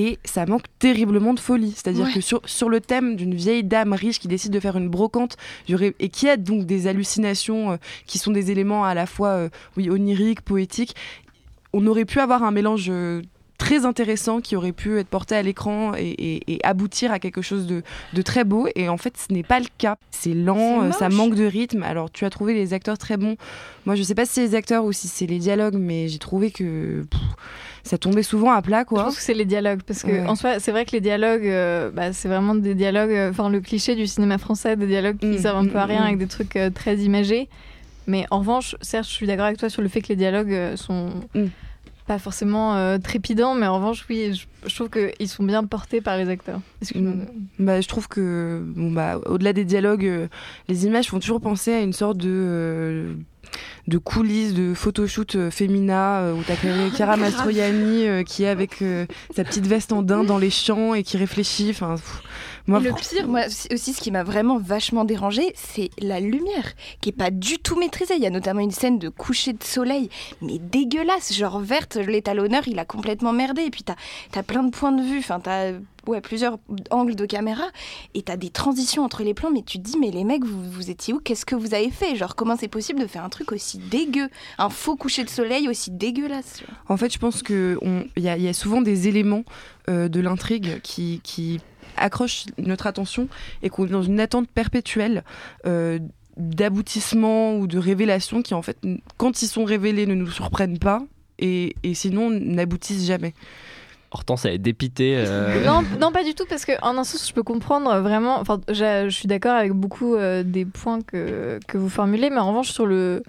et ça manque terriblement de folie. C'est-à-dire Ouais. que sur, sur le thème d'une vieille dame riche qui décide de faire une brocante et qui a donc des hallucinations euh, qui sont des éléments à la fois euh, oui, oniriques, poétiques, on aurait pu avoir un mélange. euh, très intéressant qui aurait pu être porté à l'écran et, et- et aboutir à quelque chose de, de très beau et en fait ce n'est pas le cas c'est lent ça manque de rythme alors tu as trouvé les acteurs très bons moi je sais pas si c'est les acteurs ou si c'est les dialogues mais j'ai trouvé que pff, ça tombait souvent à plat Je quoi pense que c'est les dialogues parce que Ouais. en soi c'est vrai que les dialogues euh, bah, c'est vraiment des dialogues euh, enfin le cliché du cinéma français des dialogues qui Mm, servent un peu à mm, rien mm. avec des trucs euh, très imagés mais en revanche certes je suis d'accord avec toi sur le fait que les dialogues sont Mm. pas forcément euh, trépidants mais en revanche oui je, je trouve qu'ils sont bien portés par les acteurs Excuse-moi. Mm. Bah, je trouve que, bon, bah, au-delà des dialogues, euh, les images font toujours penser à une sorte de, euh, de coulisses, de photoshoot euh, féminin, euh, où t'as Chiara- Chiara (laughs) Mastroianni euh, qui est avec sa petite veste en daim dans les champs et qui réfléchit. Enfin, pff, moi, le pire, moi aussi, ce qui m'a vraiment vachement dérangé, c'est la lumière, qui est pas du tout maîtrisée. Il y a notamment une scène de coucher de soleil, mais dégueulasse, genre verte. L'étalonneur, il a complètement merdé. Et puis t'as as plein de points de vue. Enfin, t'as ouais, plusieurs angles de caméra et t'as des transitions entre les plans. Mais tu te dis, mais les mecs, vous, vous étiez où? Qu'est-ce que vous avez fait? Genre, comment c'est possible de faire un truc aussi dégueu? Un faux coucher de soleil aussi dégueulasse. En fait, je pense qu'il y, a- il y a souvent des éléments euh, de l'intrigue qui, qui accrochent notre attention et qu'on est dans une attente perpétuelle euh, d'aboutissement ou de révélation qui, en fait, quand ils sont révélés, ne nous surprennent pas et, et sinon n'aboutissent jamais. Hortense, elle est dépitée. euh, (laughs) Non, non, pas du tout, parce que en un sens, je peux comprendre vraiment. Enfin, je, suis d'accord avec beaucoup euh, des points que, que vous formulez, mais en revanche, sur le.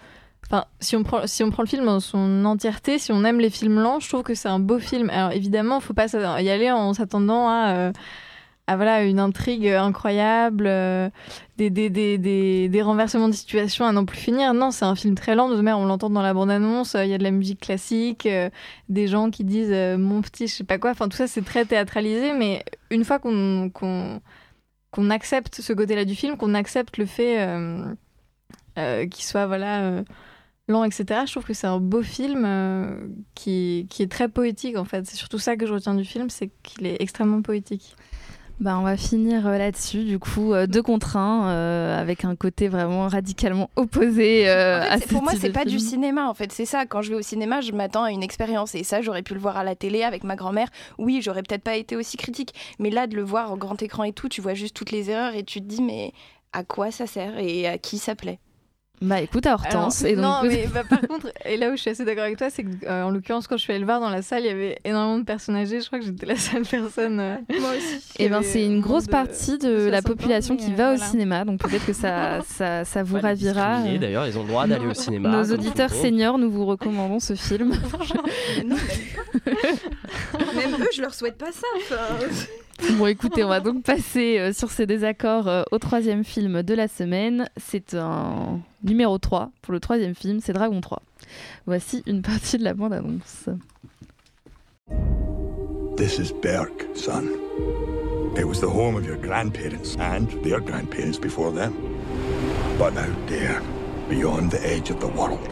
Enfin, si on, prend, si on prend le film dans son entièreté, si on aime les films lents, je trouve que c'est un beau film. Alors évidemment, il faut pas y aller en s'attendant à, euh, à voilà, une intrigue incroyable, euh, des, des, des, des, renversements de situation à n'en plus finir. Non, c'est un film très lent. De on l'entend dans la bande-annonce, euh, il y a de la musique classique, euh, des gens qui disent mon petit, je sais pas quoi. Enfin, tout ça, c'est très théâtralisé, mais une fois qu'on accepte ce côté-là du film, qu'on accepte le fait qu'il soit voilà lent, etc. Je trouve que c'est un beau film qui, qui est très poétique en fait. C'est surtout ça que je retiens du film, c'est qu'il est extrêmement poétique. Bah, on va finir euh, là-dessus, du coup, euh, deux contre un, euh, avec un côté vraiment radicalement opposé euh, En fait, à c'est- ce pour moi, c'est pas du cinéma. En fait, c'est ça. Quand je vais au cinéma, je m'attends à une expérience. Et ça, j'aurais pu le voir à la télé avec ma grand-mère. Oui, j'aurais peut-être pas été aussi critique. Mais là, de le voir au grand écran et tout, tu vois juste toutes les erreurs et tu te dis, mais à quoi ça sert et à qui ça plaît? Bah écoute, à Hortense. Alors, et donc, non, (laughs) mais bah, par contre, et là où je suis assez d'accord avec toi, c'est que, euh, en l'occurrence, quand je suis allée le voir dans la salle, il y avait énormément de personnes âgées. Je crois que j'étais la seule personne. euh, (laughs) Moi aussi. Eh ben, c'est une grosse de- partie de, de la 60 ans, population qui euh, va au cinéma, donc peut-être que ça, (laughs) ça, ça vous ravira. D'ailleurs, ils ont le droit d'aller au cinéma. Nos auditeurs seniors, nous vous recommandons ce film. Non, même eux, je leur souhaite pas ça. enfin. bon, écoutez, on va donc passer euh, sur ces désaccords euh, au troisième film de la semaine. C'est un numéro 3 pour le troisième film, c'est Dragon 3. Voici une partie de la bande-annonce. This is Berk, son. It was the home of your grandparents and their grandparents before them. But out there, beyond the edge of the world,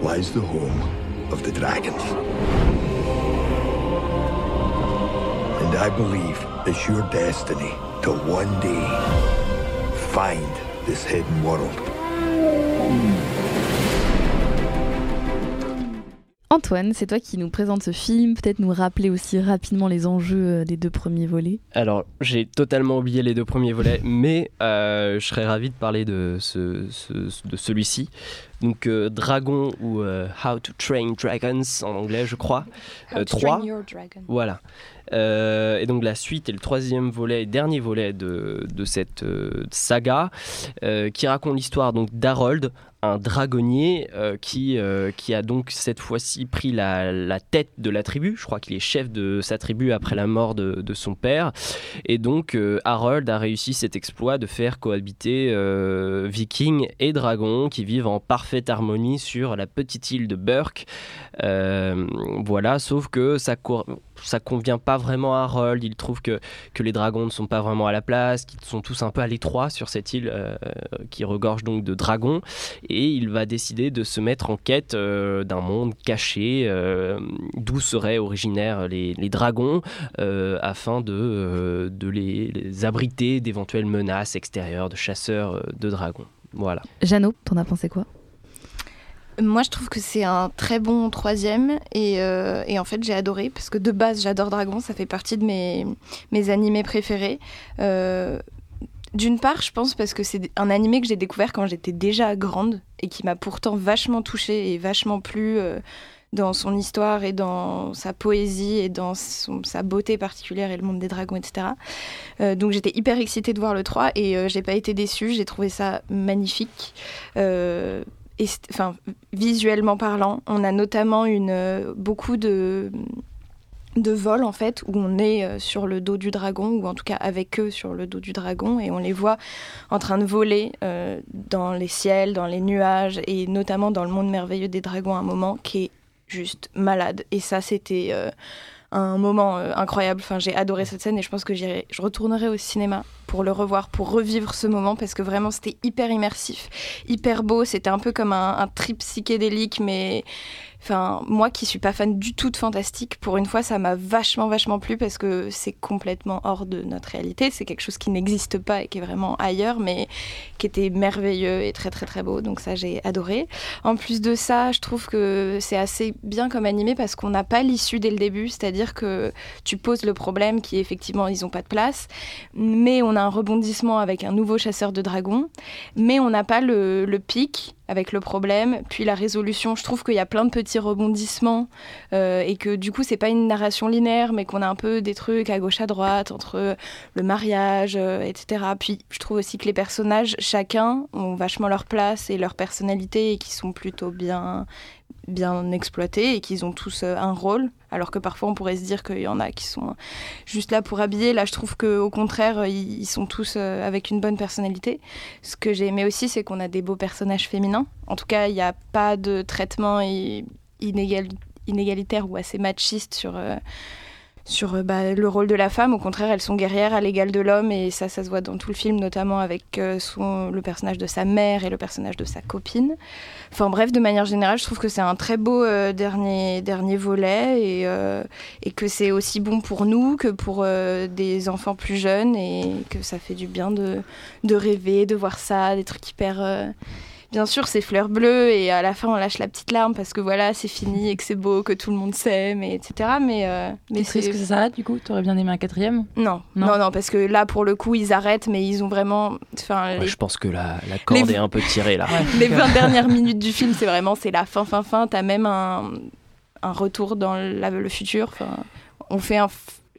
lies the home of the dragons. And I believe it's your destiny to one day find this hidden world. Antoine, c'est toi qui nous présente ce film. Peut-être nous rappeler aussi rapidement les enjeux euh, des deux premiers volets. Alors, j'ai totalement oublié les deux premiers volets, mais euh, je serais ravi de parler de, ce, ce- de celui-ci. Donc, euh, Dragon ou euh, How to Train Dragons en anglais, je crois. How Euh, to trois. Train Your Dragon. Voilà. Euh, et donc la suite est le troisième volet, dernier volet de, de cette euh, saga, euh, qui raconte l'histoire donc d'Harold, un dragonnier euh, qui, euh, qui a donc cette fois-ci pris la, la tête de la tribu. Je crois qu'il est chef de sa tribu après la mort de, de son père. Et donc euh, Harold a réussi cet exploit de faire cohabiter vikings et dragons qui vivent en parfaite harmonie sur la petite île de Burke. Voilà, sauf que ça, ça convient pas vraiment à Harold. Il trouve que, que les dragons ne sont pas vraiment à la place, qu'ils sont tous un peu à l'étroit sur cette île qui regorge donc de dragons. Et il va décider de se mettre en quête euh, d'un monde caché, euh, d'où seraient originaires les, les dragons, euh, afin de, euh, de les, les abriter d'éventuelles menaces extérieures de chasseurs de dragons. Voilà. Jeannot, t'en as pensé quoi? Moi, je trouve que c'est un très bon troisième et, euh, et en fait, j'ai adoré parce que de base, j'adore Dragon, ça fait partie de mes, mes animés préférés. Euh, D'une part, je pense parce que c'est un animé que j'ai découvert quand j'étais déjà grande et qui m'a pourtant vachement touchée et vachement plu euh, dans son histoire et dans sa poésie et dans sa beauté particulière et le monde des dragons, etc. Euh, donc j'étais hyper excitée de voir le 3 et euh, j'ai pas été déçue, j'ai trouvé ça magnifique. Euh, enfin, visuellement parlant, on a notamment une, beaucoup de, de vols en fait où on est euh, sur le dos du dragon ou en tout cas avec eux sur le dos du dragon et on les voit en train de voler euh, dans les ciels, dans les nuages et notamment dans le monde merveilleux des dragons à un moment qui est juste malade et ça c'était euh, un moment incroyable. Enfin, j'ai adoré cette scène et je pense que je retournerai au cinéma pour le revoir, pour revivre ce moment parce que vraiment c'était hyper immersif, hyper beau. C'était un peu comme un, trip psychédélique, mais enfin moi qui suis pas fan du tout de fantastique, pour une fois ça m'a vachement vachement plu parce que c'est complètement hors de notre réalité. C'est quelque chose qui n'existe pas et qui est vraiment ailleurs, mais qui était merveilleux et très très très beau. Donc ça j'ai adoré. En plus de ça, je trouve que c'est assez bien comme animé parce qu'on n'a pas l'issue dès le début, c'est-à-dire que tu poses le problème qui effectivement ils ont pas de place, mais on a un rebondissement avec un nouveau chasseur de dragons, mais on n'a pas le, le pic avec le problème, puis la résolution. Je trouve qu'il y a plein de petits rebondissements euh, et que du coup c'est pas une narration linéaire, mais qu'on a un peu des trucs à gauche à droite entre le mariage, euh, etc. Puis je trouve aussi que les personnages, chacun, ont vachement leur place et leur personnalité et qui sont plutôt bien bien exploités et qu'ils ont tous euh, un rôle alors que parfois on pourrait se dire qu'il y en a qui sont juste là pour habiller là je trouve que au contraire ils sont tous avec une bonne personnalité ce que j'ai aimé aussi c'est qu'on a des beaux personnages féminins en tout cas il n'y a pas de traitement inégalitaire ou assez machiste sur euh, sur euh, bah, le rôle de la femme. Au contraire, elles sont guerrières à l'égal de l'homme et ça, ça se voit dans tout le film, notamment avec euh, le personnage de sa mère et le personnage de sa copine. Enfin bref, de manière générale, je trouve que c'est un très beau dernier, dernier volet et, que c'est aussi bon pour nous que pour des enfants plus jeunes et que ça fait du bien de, de rêver, de voir ça, des trucs hyper... Bien sûr, c'est fleur bleue et à la fin on lâche la petite larme parce que voilà, c'est fini et que c'est beau, que tout le monde s'aime, et etc. Mais, euh, mais T'es triste que ça s'arrête du coup? T'aurais bien aimé un quatrième? Non, Non? non, non, parce que là pour le coup ils arrêtent, mais ils ont vraiment. Enfin, Ouais, je pense que la, la corde Les- est un peu tirée là. (laughs) les 20 dernières minutes du film, c'est vraiment c'est la fin, fin, fin. T'as même un, un retour dans la- le futur. Enfin, on fait un.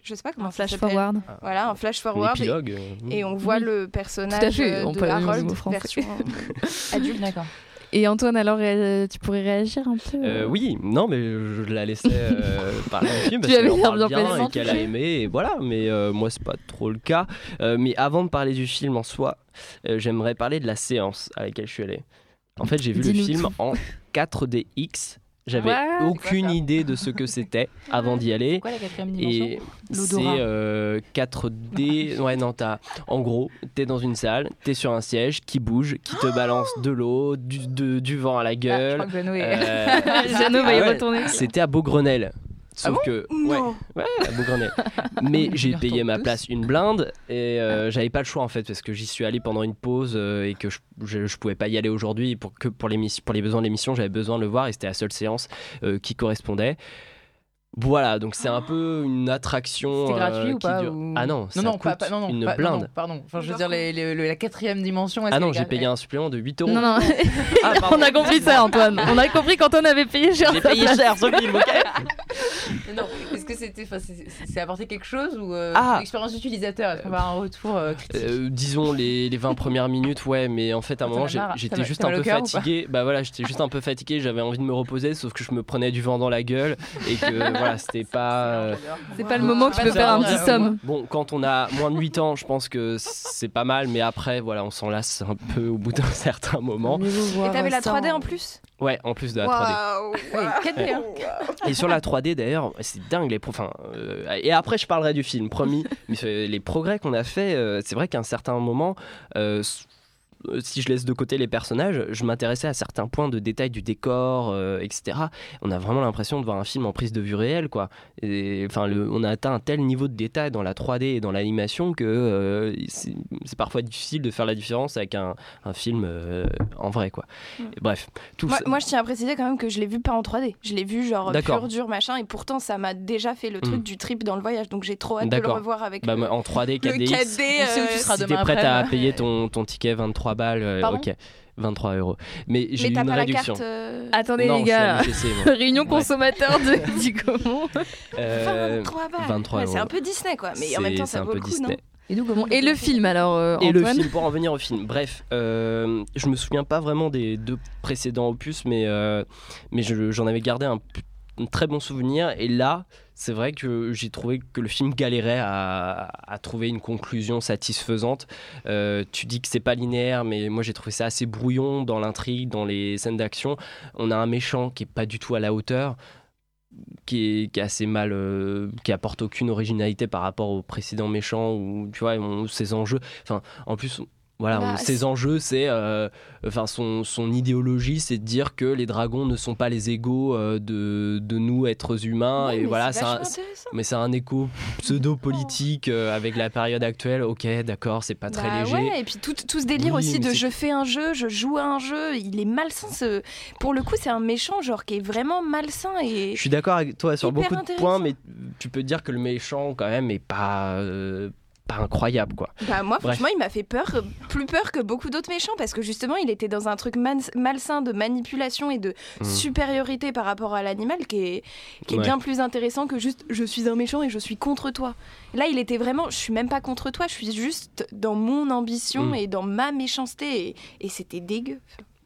Je sais pas comment Un ça flash s'appelle. forward. Voilà, un flash forward. et- épilogue, Et, euh, on voit Oui. le personnage Tout à fait, euh, on de peut aller Harold, version euh, (laughs) adulte. D'accord. Et Antoine, alors, euh, tu pourrais réagir un peu Euh, oui, non, mais je la laissais euh, (laughs) parler du film parce qu'elle parle bien et qu'elle a aimé, et voilà. Mais euh, moi, c'est pas trop le cas. Euh, mais avant de parler du film en soi, euh, j'aimerais parler de la séance à laquelle je suis allé. En fait, j'ai vu le film tout. en 4DX. J'avais aucune idée de ce que c'était (laughs) avant d'y aller. Quoi la quatrième dimension? Et c'est L'odorat. euh, 4D. (laughs) Ouais, non, t'as. En gros, t'es dans une salle, t'es sur un siège qui bouge, qui te balance de l'eau, du, de- du vent à la Ah, gueule. crois que Jeannot est- Euh, (laughs) Jeannot va y ah retourner. C'était à Beaugrenelle. Sauf Ah que. Ouais, ouais, à. (laughs) Mais j'ai payé ma place une blinde et euh, j'avais pas le choix en fait parce que j'y suis allé pendant une pause euh, et que je, je, je pouvais pas y aller aujourd'hui pour que pour, pour les besoins de l'émission j'avais besoin de le voir et c'était la seule séance euh, qui correspondait. Voilà, donc c'est un peu une attraction. C'était gratuit euh, ou qui pas dure- ou- Ah non, ça non, non, coûte pas- non, non, une pas- blinde. non, pardon. Enfin, je veux dire, les- les- le- la quatrième dimension. Ah non, j'ai payé un supplément de 8 euros. Non, non, Ah, (laughs) on a compris ça, Antoine. On a compris qu'Antoine avait payé cher. J'ai payé cher ce film, ok (laughs) Non, est-ce que c'était, enfin, c'est- apporté quelque chose ou euh, Ah. l'expérience utilisateur Est-ce qu'on va avoir un retour euh, critique Euh, disons les, les 20 premières minutes, ouais, mais en fait à un moment j'étais juste un peu ou fatigué. Bah voilà, j'étais juste un peu fatigué, j'avais envie de me reposer, sauf que je me prenais du vent dans la gueule et que (laughs) voilà, c'était pas. euh, C'est pas le moment que tu peux faire un petit somme. Bon, quand on a moins de 8 ans, je pense que c'est pas mal, mais après, voilà, on s'en lasse un peu au bout d'un (laughs) certain moment. Et t'avais la 3D en plus? Ouais, en plus de la 3D. Waouh Ouais. Et sur la 3D d'ailleurs, c'est dingue les pro- enfin, euh, et après je parlerai du film, promis. (laughs) mais euh, les progrès qu'on a fait, euh, c'est vrai qu'à un certain moment, euh, si je laisse de côté les personnages, je m'intéressais à certains points de détail du décor, euh, etc. On a vraiment l'impression de voir un film en prise de vue réelle, quoi. Et, enfin, le- on a atteint un tel niveau de détail dans la 3D et dans l'animation que euh, c'est parfois difficile de faire la différence avec un, un film euh, en vrai, quoi. Et bref, tout moi, ça- moi, je tiens à préciser quand même que je l'ai vu pas en 3D. Je l'ai vu genre D'accord. pur dur machin et pourtant ça m'a déjà fait le truc Hmm. du trip dans le voyage donc j'ai trop hâte de le revoir avec Bah, le, en 3D, le 4DX. 4D. On sait où tu euh, seras si t'es demain prête à payer ton, ton ticket 23 balles, euh, Pardon ok. 23 euros. Mais j'ai eu t'as une pas la réduction. carte. euh, Attendez Non, les gars, (laughs) réunion consommateur de (laughs) dit comment Euh, 23 balles. 23 Ouais, c'est un peu Disney quoi, mais en même temps c'est ça un vaut peu le coup, Disney. Et nous comment Et le film alors euh, Et le film, pour en venir au film. Bref, euh, je me souviens pas vraiment des deux précédents opus, mais, euh, mais je- j'en avais gardé un très bon souvenir. Et là, c'est vrai que j'ai trouvé que le film galérait à, trouver une conclusion satisfaisante. Euh, tu dis que c'est pas linéaire, mais moi j'ai trouvé ça assez brouillon dans l'intrigue, dans les scènes d'action. On a un méchant qui est pas du tout à la hauteur. Qui est, assez mal, euh, qui apporte aucune originalité par rapport aux précédents méchants ou tu vois ses enjeux. En plus, voilà, Bah, ses enjeux, c'est, euh, enfin, son, son idéologie, c'est de dire que les dragons ne sont pas les égaux euh, de, de nous êtres humains Ouais, et mais voilà, c'est un- mais c'est un écho pseudo-politique euh, avec la période actuelle. Ok, d'accord, c'est pas très Bah léger. ouais, et puis tout, tout ce délire Oui, aussi de je fais un jeu, je joue à un jeu, il est malsain. Ce... Pour le coup, c'est un méchant genre qui est vraiment malsain et Je suis d'accord avec toi sur beaucoup de points, mais tu peux dire que le méchant quand même est pas pas incroyable quoi. Bah moi Bref. franchement il m'a fait peur, plus peur que beaucoup d'autres méchants parce que justement il était dans un truc malsain de manipulation et de Mhm. supériorité par rapport à l'animal qui est, qui est Ouais. bien plus intéressant que juste je suis un méchant et je suis contre toi. Là il était vraiment je suis même pas contre toi, je suis juste dans mon ambition Mhm. et dans ma méchanceté et, et c'était dégueu.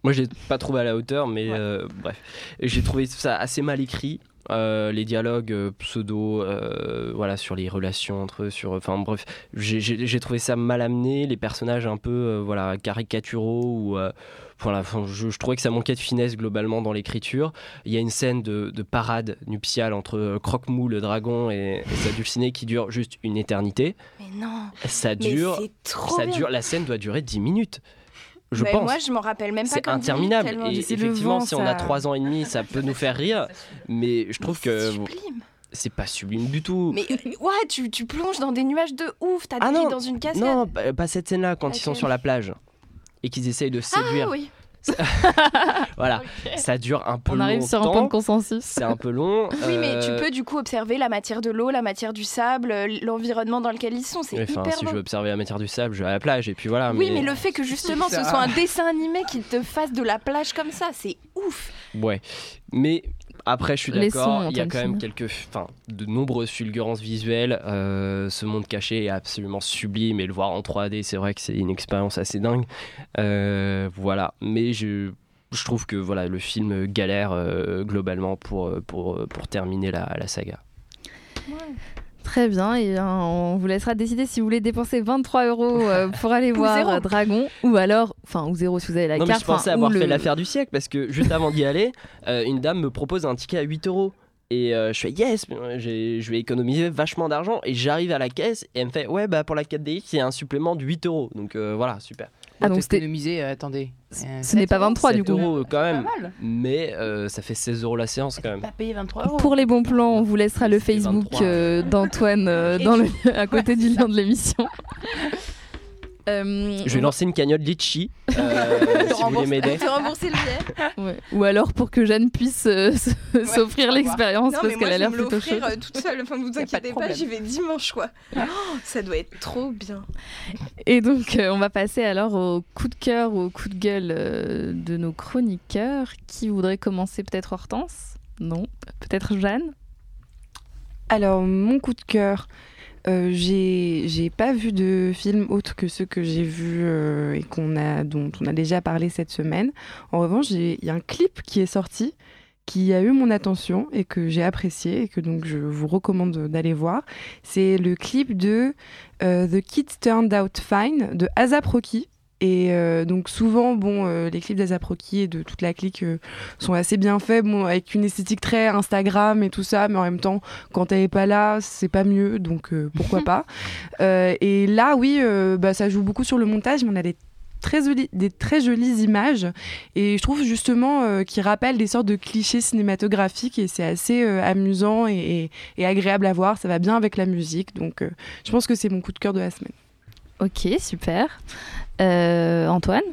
Moi, je l'ai pas trouvé à la hauteur, mais euh, bref. J'ai trouvé ça assez mal écrit. Euh, les dialogues euh, pseudo, euh, voilà, sur les relations entre eux, sur, enfin bref, j'ai- trouvé ça mal amené, les personnages un peu, voilà, caricaturaux ou, voilà, je, je trouvais que ça manquait de finesse globalement dans l'écriture. Il y a une scène de, de parade nuptiale entre Croque-Mou, le dragon, et, et sa dulcinée qui dure juste une éternité. Mais non. Ça dure, trop ça bien. dure, la scène doit durer 10 minutes. Je Mais pense. Moi je m'en rappelle même pas C'est interminable. Et effectivement, vent, si on a 3 ans et demi, ça peut nous faire rire. Mais je trouve que sublime. c'est pas sublime du tout. Mais euh, ouais, tu, tu plonges dans des nuages de ouf, t'as Ah dans une cascade. non, pas, cette scène-là quand ils sont sur la plage et qu'ils essayent de ah séduire. oui. (laughs) Voilà, ça dure un peu On arrive sur un point de longtemps. consensus. C'est un peu long. Oui, mais tu euh, peux du coup observer la matière de l'eau, la matière du sable, euh, l'environnement dans lequel ils sont. C'est Enfin, hyper si beau. je veux observer la matière du sable, je vais à la plage et puis voilà. Oui, mais le fait que justement ce soit un dessin animé qui te fasse de la plage comme ça, c'est ouf. Ouais, mais après, je suis d'accord, il y a quand même quelques, enfin, de nombreuses fulgurances visuelles. Euh, ce monde caché est absolument sublime et le voir en 3D, c'est vrai que c'est une expérience assez dingue. Euh, voilà, mais je, je trouve que voilà, le film galère euh, globalement pour, pour, pour terminer la, la saga. Très bien, et euh, on vous laissera décider si vous voulez dépenser 23 euros euh, pour aller voir zéro. Dragon, ou alors, enfin, ou zéro si vous avez la non, mais carte. je pensais enfin, avoir fait l'affaire du siècle parce que juste avant d'y aller, euh, une dame me propose un ticket à 8 euros. Et euh, je fais yes, j'ai- je vais économiser vachement d'argent. Et j'arrive à la caisse et elle me fait ouais, bah pour la 4DX, c'est un supplément de 8 euros. Donc euh, voilà, super. Ah, donc c'était- économisé, euh, attendez. Euh, Ce n'est pas 23 du 7 coup. euros quand même. Pas mal. Mais euh, ça fait 16 euros la séance quand même. Pas payé 23 euros. Pour les bons plans, on vous laissera le Facebook 23. euh, d'Antoine euh, dans le, à côté du lien de l'émission. (laughs) Euh, Je vais on- lancer une cagnotte Litchi euh, (laughs) si vous voulez m'aider. (laughs) Te rembourser le billet. ouais. Ou alors pour que Jeanne puisse euh, (laughs) s'offrir l'expérience parce qu'elle a l'air plutôt chaude. l'offrir euh, toute seule. Enfin, ne vous inquiétez pas, j'y vais dimanche, quoi. Oh, ça doit être trop bien. Et donc, euh, on va passer alors au coup de cœur ou au coup de gueule euh, de nos chroniqueurs. Qui voudrait commencer Peut-être Hortense? Non Peut-être Jeanne? Alors, mon coup de cœur, euh, j'ai pas vu de film autre que ceux que j'ai vus euh, et qu'on a, dont on a déjà parlé cette semaine. En revanche, il y a un clip qui est sorti qui a eu mon attention et que j'ai apprécié et que donc je vous recommande d'aller voir. C'est le clip de euh, The Kids Turned Out Fine de ASAP Rocky. Et euh, donc souvent, bon, euh, les clips d'ASAP Rocky et de toute la clique euh, sont assez bien faits, bon, avec une esthétique très Instagram et tout ça, mais en même temps, quand elle est pas là, c'est pas mieux, donc pourquoi (laughs) pas. Et là, oui, bah, ça joue beaucoup sur le montage, mais on a des très jolies, des très jolies images et je trouve justement qui rappellent des sortes de clichés cinématographiques et c'est assez amusant et, et- et agréable à voir. Ça va bien avec la musique, donc je pense que c'est mon coup de cœur de la semaine. Ok, super. Euh, Antoine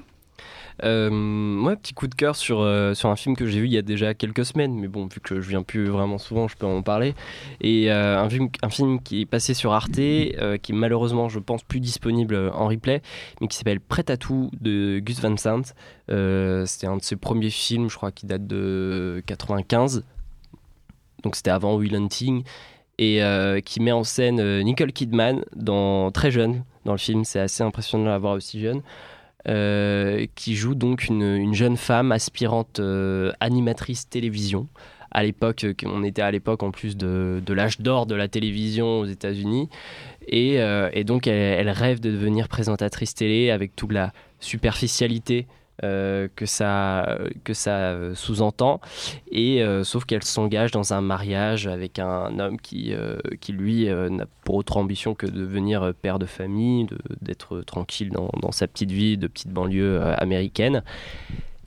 Euh, moi, petit coup de cœur sur, euh, sur un film que j'ai vu il y a déjà quelques semaines, mais bon, vu que je viens plus vraiment souvent, je peux en parler. Et un, film, qui est passé sur Arte, qui est malheureusement, je pense, plus disponible en replay, mais qui s'appelle Prêt à tout de Gus Van Sant. C'était un de ses premiers films, je crois, qui date de 95. Donc c'était avant Will Hunting. Et qui met en scène Nicole Kidman dans, très jeune dans le film. C'est assez impressionnant de la voir aussi jeune. Euh, qui joue donc une, une jeune femme aspirante euh, animatrice télévision. À l'époque, euh, on était à l'époque en plus de, l'âge d'or de la télévision aux États-Unis. Et, et donc, elle, elle rêve de devenir présentatrice télé avec toute la superficialité euh, que ça, que ça euh, sous-entend. Et euh, sauf qu'elle s'engage dans un mariage avec un homme qui, qui lui, n'a pour autre ambition que de devenir père de famille, d'être tranquille dans, dans sa petite vie de petite banlieue américaine.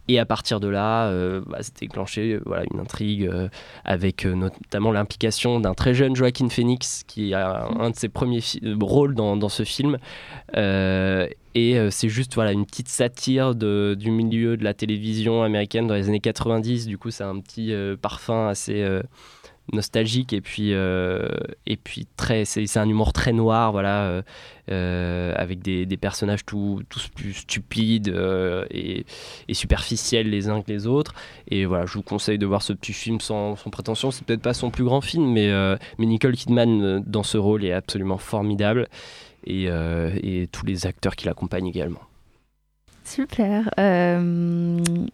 Et à partir de là, euh, bah, s'est déclenché euh, voilà, une intrigue euh, avec euh, notamment l'implication d'un très jeune Joaquin Phoenix qui a un, un de ses premiers rôles dans, dans ce film. Et c'est juste voilà, une petite satire de, du milieu de la télévision américaine dans les années 90. Du coup, c'est un petit parfum assez nostalgique et puis, euh, et puis très, c'est, un humour très noir, voilà, euh, euh, avec des, des personnages tout- tous plus stupides et, superficiels les uns que les autres. Et voilà, je vous conseille de voir ce petit film sans, sans prétention. C'est peut-être pas son plus grand film, mais, mais Nicole Kidman dans ce rôle est absolument formidable et, et tous les acteurs qui l'accompagnent également. Super.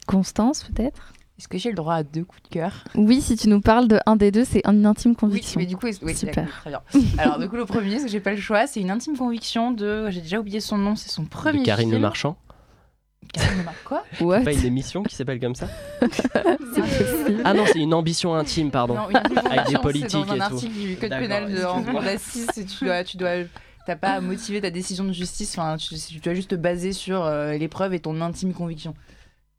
Constance, peut-être? Est-ce que j'ai le droit à deux coups de cœur Oui, si tu nous parles de un des deux, c'est une intime Oui, conviction. mais du coup, oui, Super. d'accord, très bien. Alors, du coup, le premier, parce que j'ai pas le choix, c'est une intime conviction de. J'ai déjà oublié son nom, c'est son premier de Karine film. Le Marchand. Karine Le Marchand. Quoi What (laughs) C'est pas une émission qui s'appelle comme ça. (laughs) Ah non, c'est une ambition intime, pardon. Non, une Avec des politiques c'est dans un et tout. article du code pénal de, en d'assises, tu dois, tu dois, t'as pas à motiver ta décision de justice. Enfin, tu, tu dois juste te baser sur euh, l'épreuve et ton intime conviction.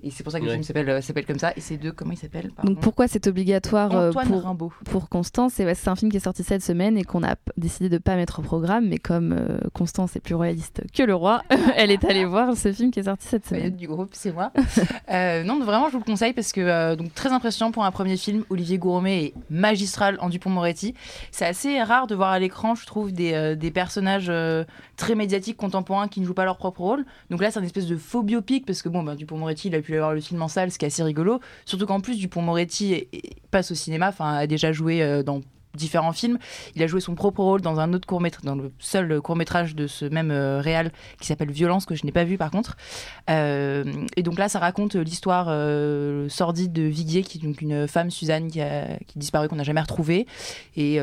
Et c'est pour ça que le Ouais. film s'appelle euh, s'appelle comme ça. Et ces deux, comment il s'appelle Donc pourquoi c'est obligatoire euh, Antoine pour, Rimbaud. pour Constance? C'est un film qui est sorti cette semaine et qu'on a décidé de pas mettre au programme, mais comme euh, Constance est plus royaliste que le roi, (laughs) elle est allée voir ce film qui est sorti cette semaine. du groupe, c'est moi. (laughs) Euh, non, vraiment, je vous le conseille parce que euh, donc très impressionnant pour un premier film. Olivier Gourmet est magistral en Dupont-Moretti. C'est assez rare de voir à l'écran, je trouve, des, euh, des personnages euh, très médiatiques contemporains qui ne jouent pas leur propre rôle. Donc là, c'est un espèce de faux biopic parce que bon, ben, Dupont-Moretti, il a pu voir le film en salle, ce qui est assez rigolo. Surtout qu'en plus, Dupont-Moretti est- est- passe au cinéma, a déjà joué euh, dans différents films. Il a joué son propre rôle dans un autre court métrage, dans le seul court métrage de ce même euh, réal qui s'appelle Violence que je n'ai pas vu par contre. Euh, et donc là, ça raconte l'histoire sordide de Viguier, qui est donc une femme Suzanne qui a qui disparu qu'on n'a jamais retrouvée. Et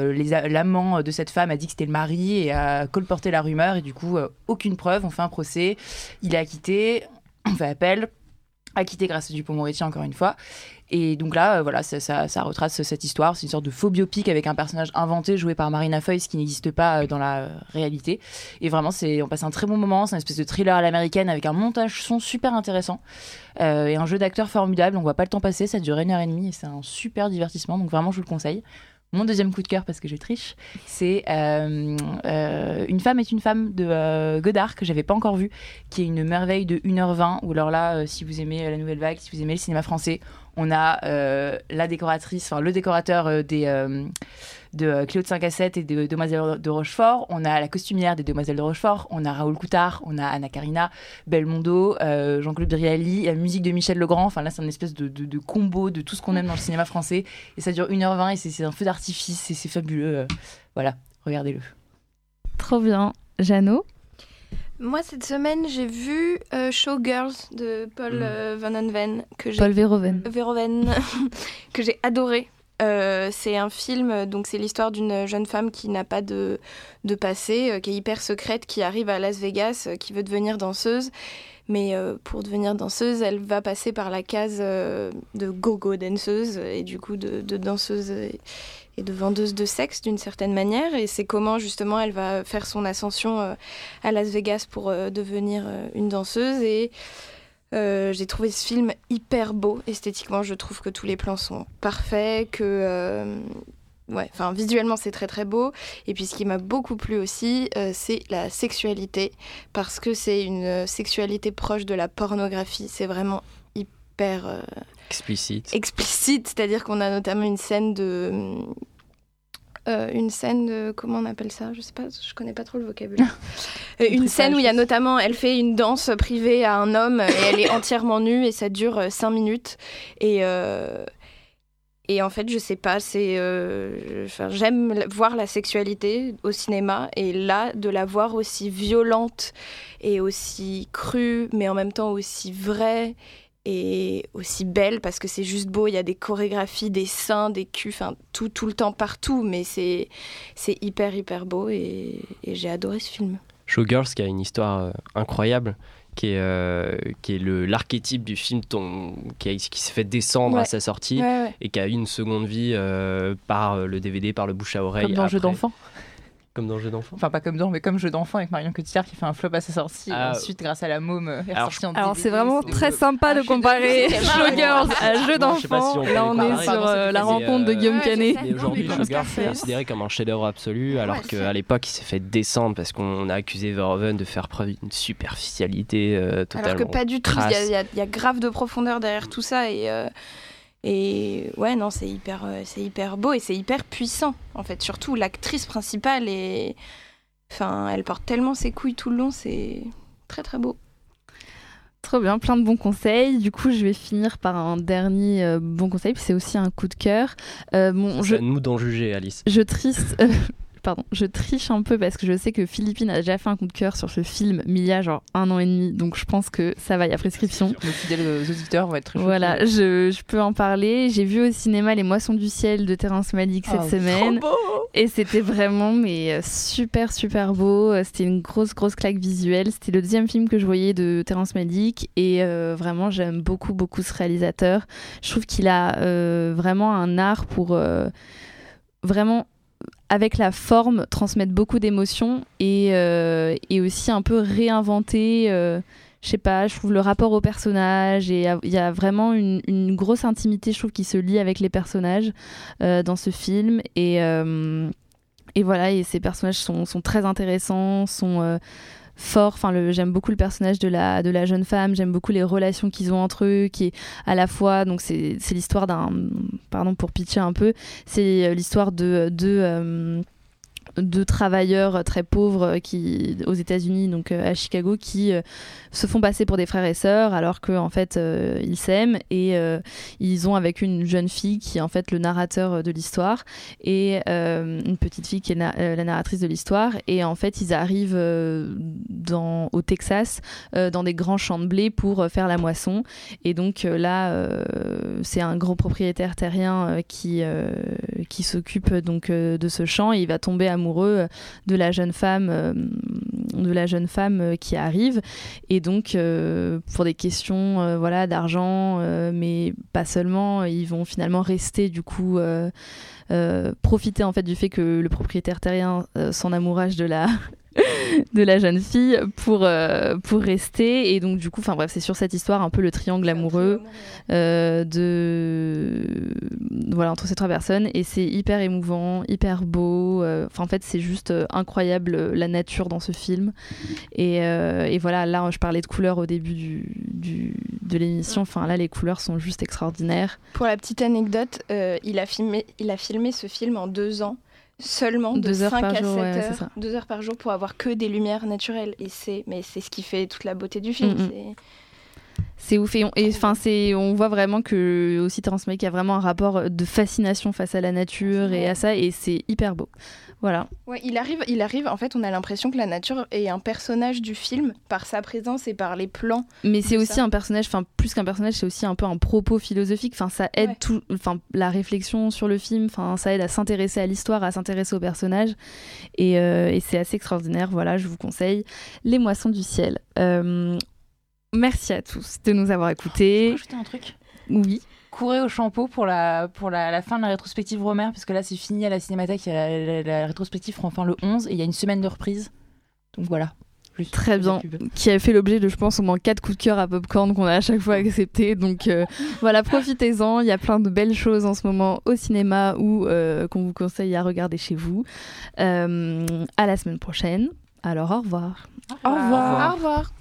l'amant de cette femme a dit que c'était le mari et a colporté la rumeur. Et du coup, aucune preuve. On fait un procès. Il est acquitté. On fait appel. Acquitté grâce à Dupont-Moretti encore une fois. Et donc là, euh, voilà, ça, ça- retrace cette histoire. C'est une sorte de faux biopic avec un personnage inventé joué par Marina Foïs qui n'existe pas euh, dans la euh, réalité. Et vraiment, c'est, on passe un très bon moment. C'est une espèce de thriller à l'américaine avec un montage son super intéressant et un jeu d'acteurs formidable. On voit pas le temps passer. Ça dure une heure et demie et c'est un super divertissement. Donc vraiment, je vous le conseille. Mon deuxième coup de cœur, parce que je triche, c'est euh, euh, Une femme est une femme de euh, Godard, que j'avais pas encore vu, qui est une merveille de 1h20. Ou alors là, si vous aimez la nouvelle vague, si vous aimez le cinéma français, on a la décoratrice, enfin le décorateur des, de Cléo de 5 à 7 et de Demoiselles de Rochefort. On a la costumière des Demoiselles de Rochefort. On a Raoul Coutard. On a Anna Karina, Belmondo, euh, Jean-Claude Brialy, la musique de Michel Legrand. Enfin là, c'est une espèce de, de- de combo de tout ce qu'on aime dans le cinéma français. Et ça dure 1h20 et c'est c'est un feu d'artifice et c'est fabuleux. Voilà, regardez-le. Trop bien. Jeannot? Moi, cette semaine, j'ai vu euh, Showgirls de Paul Mm. euh, Van que Paul Verhoeven. Verhoeven, (laughs) que j'ai adoré. Euh, c'est un film, donc c'est l'histoire d'une jeune femme qui n'a pas de, de passé, euh, qui est hyper secrète, qui arrive à Las Vegas, euh, qui veut devenir danseuse. Mais pour devenir danseuse, elle va passer par la case de go-go danseuse et du coup de, danseuse et, de vendeuse de sexe d'une certaine manière. Et c'est comment justement elle va faire son ascension à Las Vegas pour devenir une danseuse. Et euh, j'ai trouvé ce film hyper beau esthétiquement. Je trouve que tous les plans sont parfaits, que euh, ouais, enfin visuellement c'est très très beau. Et puis ce qui m'a beaucoup plu aussi, euh, c'est la sexualité parce que c'est une sexualité proche de la pornographie. C'est vraiment hyper Explicite. explicite, c'est-à-dire qu'on a notamment une scène de euh, une scène de comment on appelle ça? Je sais pas, je connais pas trop le vocabulaire. (laughs) Euh, une scène où il y a notamment, elle fait une danse privée à un homme et elle est (coughs) entièrement nue et ça dure 5 minutes. Et euh, et en fait, je sais pas, c'est, euh, j'aime voir la sexualité au cinéma et là, de la voir aussi violente et aussi crue, mais en même temps aussi vraie et aussi belle parce que c'est juste beau. Il y a des chorégraphies, des seins, des culs, enfin tout, tout le temps partout, mais c'est, c'est hyper hyper beau et, et j'ai adoré ce film. Showgirls qui a une histoire euh, incroyable, qui est, euh, qui est le, l'archétype du film ton- qui, a- qui s'est fait descendre à sa sortie Ouais, ouais. et qui a eu une seconde vie euh, par le DVD, par le bouche à oreille. Comme dans Jeu après. d'enfant. Comme dans Jeu d'enfant. Enfin, pas comme dans, mais comme Jeu d'enfant avec Marion Cotillard qui fait un flop à sa sortie. Ah. et ensuite, grâce à la môme, euh, est Alors, ressortie en Alors c'est vraiment très de- sympa de comparer (laughs) (laughs) Showgirls à Jeu d'enfant. Là on est sur euh, la rencontre de euh, Guillaume Canet. aujourd'hui, Showgirls est considéré comme un chef-d'œuvre absolu, alors qu'à l'époque, il s'est fait descendre parce qu'on a accusé Verhoeven de faire preuve d'une superficialité euh, totalement. Alors que pas du tout, il y a- grave de profondeur derrière tout ça et euh, et ouais non c'est hyper euh, c'est hyper beau et c'est hyper puissant en fait. Surtout l'actrice principale et enfin elle porte tellement ses couilles tout le long, c'est très très beau. Trop bien, plein de bons conseils. Du coup, je vais finir par un dernier euh, bon conseil. puis C'est aussi un coup de cœur. Euh, bon, C'est je, à nous d'en juger, Alice. je triste. Pardon, je triche un peu parce que je sais que Philippine a déjà fait un coup de cœur sur ce film, mais il y a genre un an et demi, donc je pense que ça va, il y a prescription. Nos fidèles euh, auditeurs vont être très Voilà, je, je peux en parler. J'ai vu au cinéma Les Moissons du Ciel de Terrence Malick cette Oh, semaine. trop Et c'était vraiment mais euh, super super beau. Euh, C'était une grosse grosse claque visuelle. C'était le deuxième film que je voyais de Terrence Malick et euh, vraiment j'aime beaucoup beaucoup ce réalisateur. Je trouve qu'il a euh, vraiment un art pour euh, vraiment avec la forme transmettre beaucoup d'émotions et, euh, et aussi un peu réinventer. euh, je sais pas, je trouve le rapport au personnage et il y a vraiment une, grosse intimité, je trouve, qui se lie avec les personnages euh, dans ce film. Et, euh, et voilà, et ces personnages sont, sont très intéressants, sont le- j'aime beaucoup le personnage de la, de la jeune femme, j'aime beaucoup les relations qu'ils ont entre eux, qui est à la fois, donc c'est l'histoire d'un, pardon pour pitcher un peu, c'est euh, l'histoire de deux euh, deux travailleurs très pauvres qui aux États-Unis donc euh, à Chicago qui euh, se font passer pour des frères et sœurs alors que en fait euh, ils s'aiment et euh, ils ont avec une jeune fille qui est en fait le narrateur de l'histoire et euh, une petite fille qui est euh, la narratrice de l'histoire. Et en fait ils arrivent euh, dans au Texas euh, dans des grands champs de blé pour euh, faire la moisson. Et donc euh, là euh, c'est un grand propriétaire terrien euh, qui euh, qui s'occupe donc euh, de ce champ et il va tomber amoureux euh, de la jeune femme euh, de la jeune femme euh, qui arrive. Et donc pour des questions voilà d'argent mais pas seulement ils vont finalement rester du coup profiter en fait du fait que le propriétaire terrien s'en amourage de la (laughs) de la jeune fille pour euh, pour rester. Et donc du coup enfin bref c'est sur cette histoire un peu le triangle amoureux euh, de voilà entre ces trois personnes. Et c'est hyper émouvant hyper beau. Euh, enfin en fait c'est juste incroyable la nature dans ce film. Et, euh, et voilà là je parlais de couleurs au début du, du- de l'émission. Enfin là les couleurs sont juste extraordinaires. Pour la petite anecdote, euh, il, a filmé, il a filmé ce film en deux ans. Seulement de Deux heures 5 par à 7 jour, ouais, c'est heures, ça. deux heures par jour pour avoir que des lumières naturelles. Et c'est, mais c'est ce qui fait toute la beauté du film. Mm, mm. C'est- ouf et enfin c'est on voit vraiment que aussi Terrence Malick a vraiment un rapport de fascination face à la nature et à ça et c'est hyper beau. Voilà. Ouais, il arrive, il arrive. En fait, on a l'impression que la nature est un personnage du film par sa présence et par les plans. Mais c'est aussi ça. un personnage, enfin plus qu'un personnage, c'est aussi un peu un propos philosophique. Enfin ça aide Ouais. tout, enfin la réflexion sur le film. Enfin ça aide à s'intéresser à l'histoire, à s'intéresser au personnage et, euh, et c'est assez extraordinaire. Voilà, je vous conseille Les Moissons du ciel. Euh, merci à tous de nous avoir écoutés. rajouter un truc Oui. Courez au champeau pour la, pour la, la fin de la rétrospective Romer, parce que là c'est fini à la Cinémathèque, la, la- la rétrospective prend fin le 11 et il y a une semaine de reprise. Donc voilà. Juste Très bien, qui a fait l'objet de, je pense, au moins quatre coups de cœur à Popcorn qu'on a à chaque fois accepté. Donc euh, (laughs) voilà, profitez-en. Il y a plein de belles choses en ce moment au cinéma ou euh, qu'on vous conseille à regarder chez vous. Euh, à la semaine prochaine. Alors au revoir. Au revoir. Au revoir.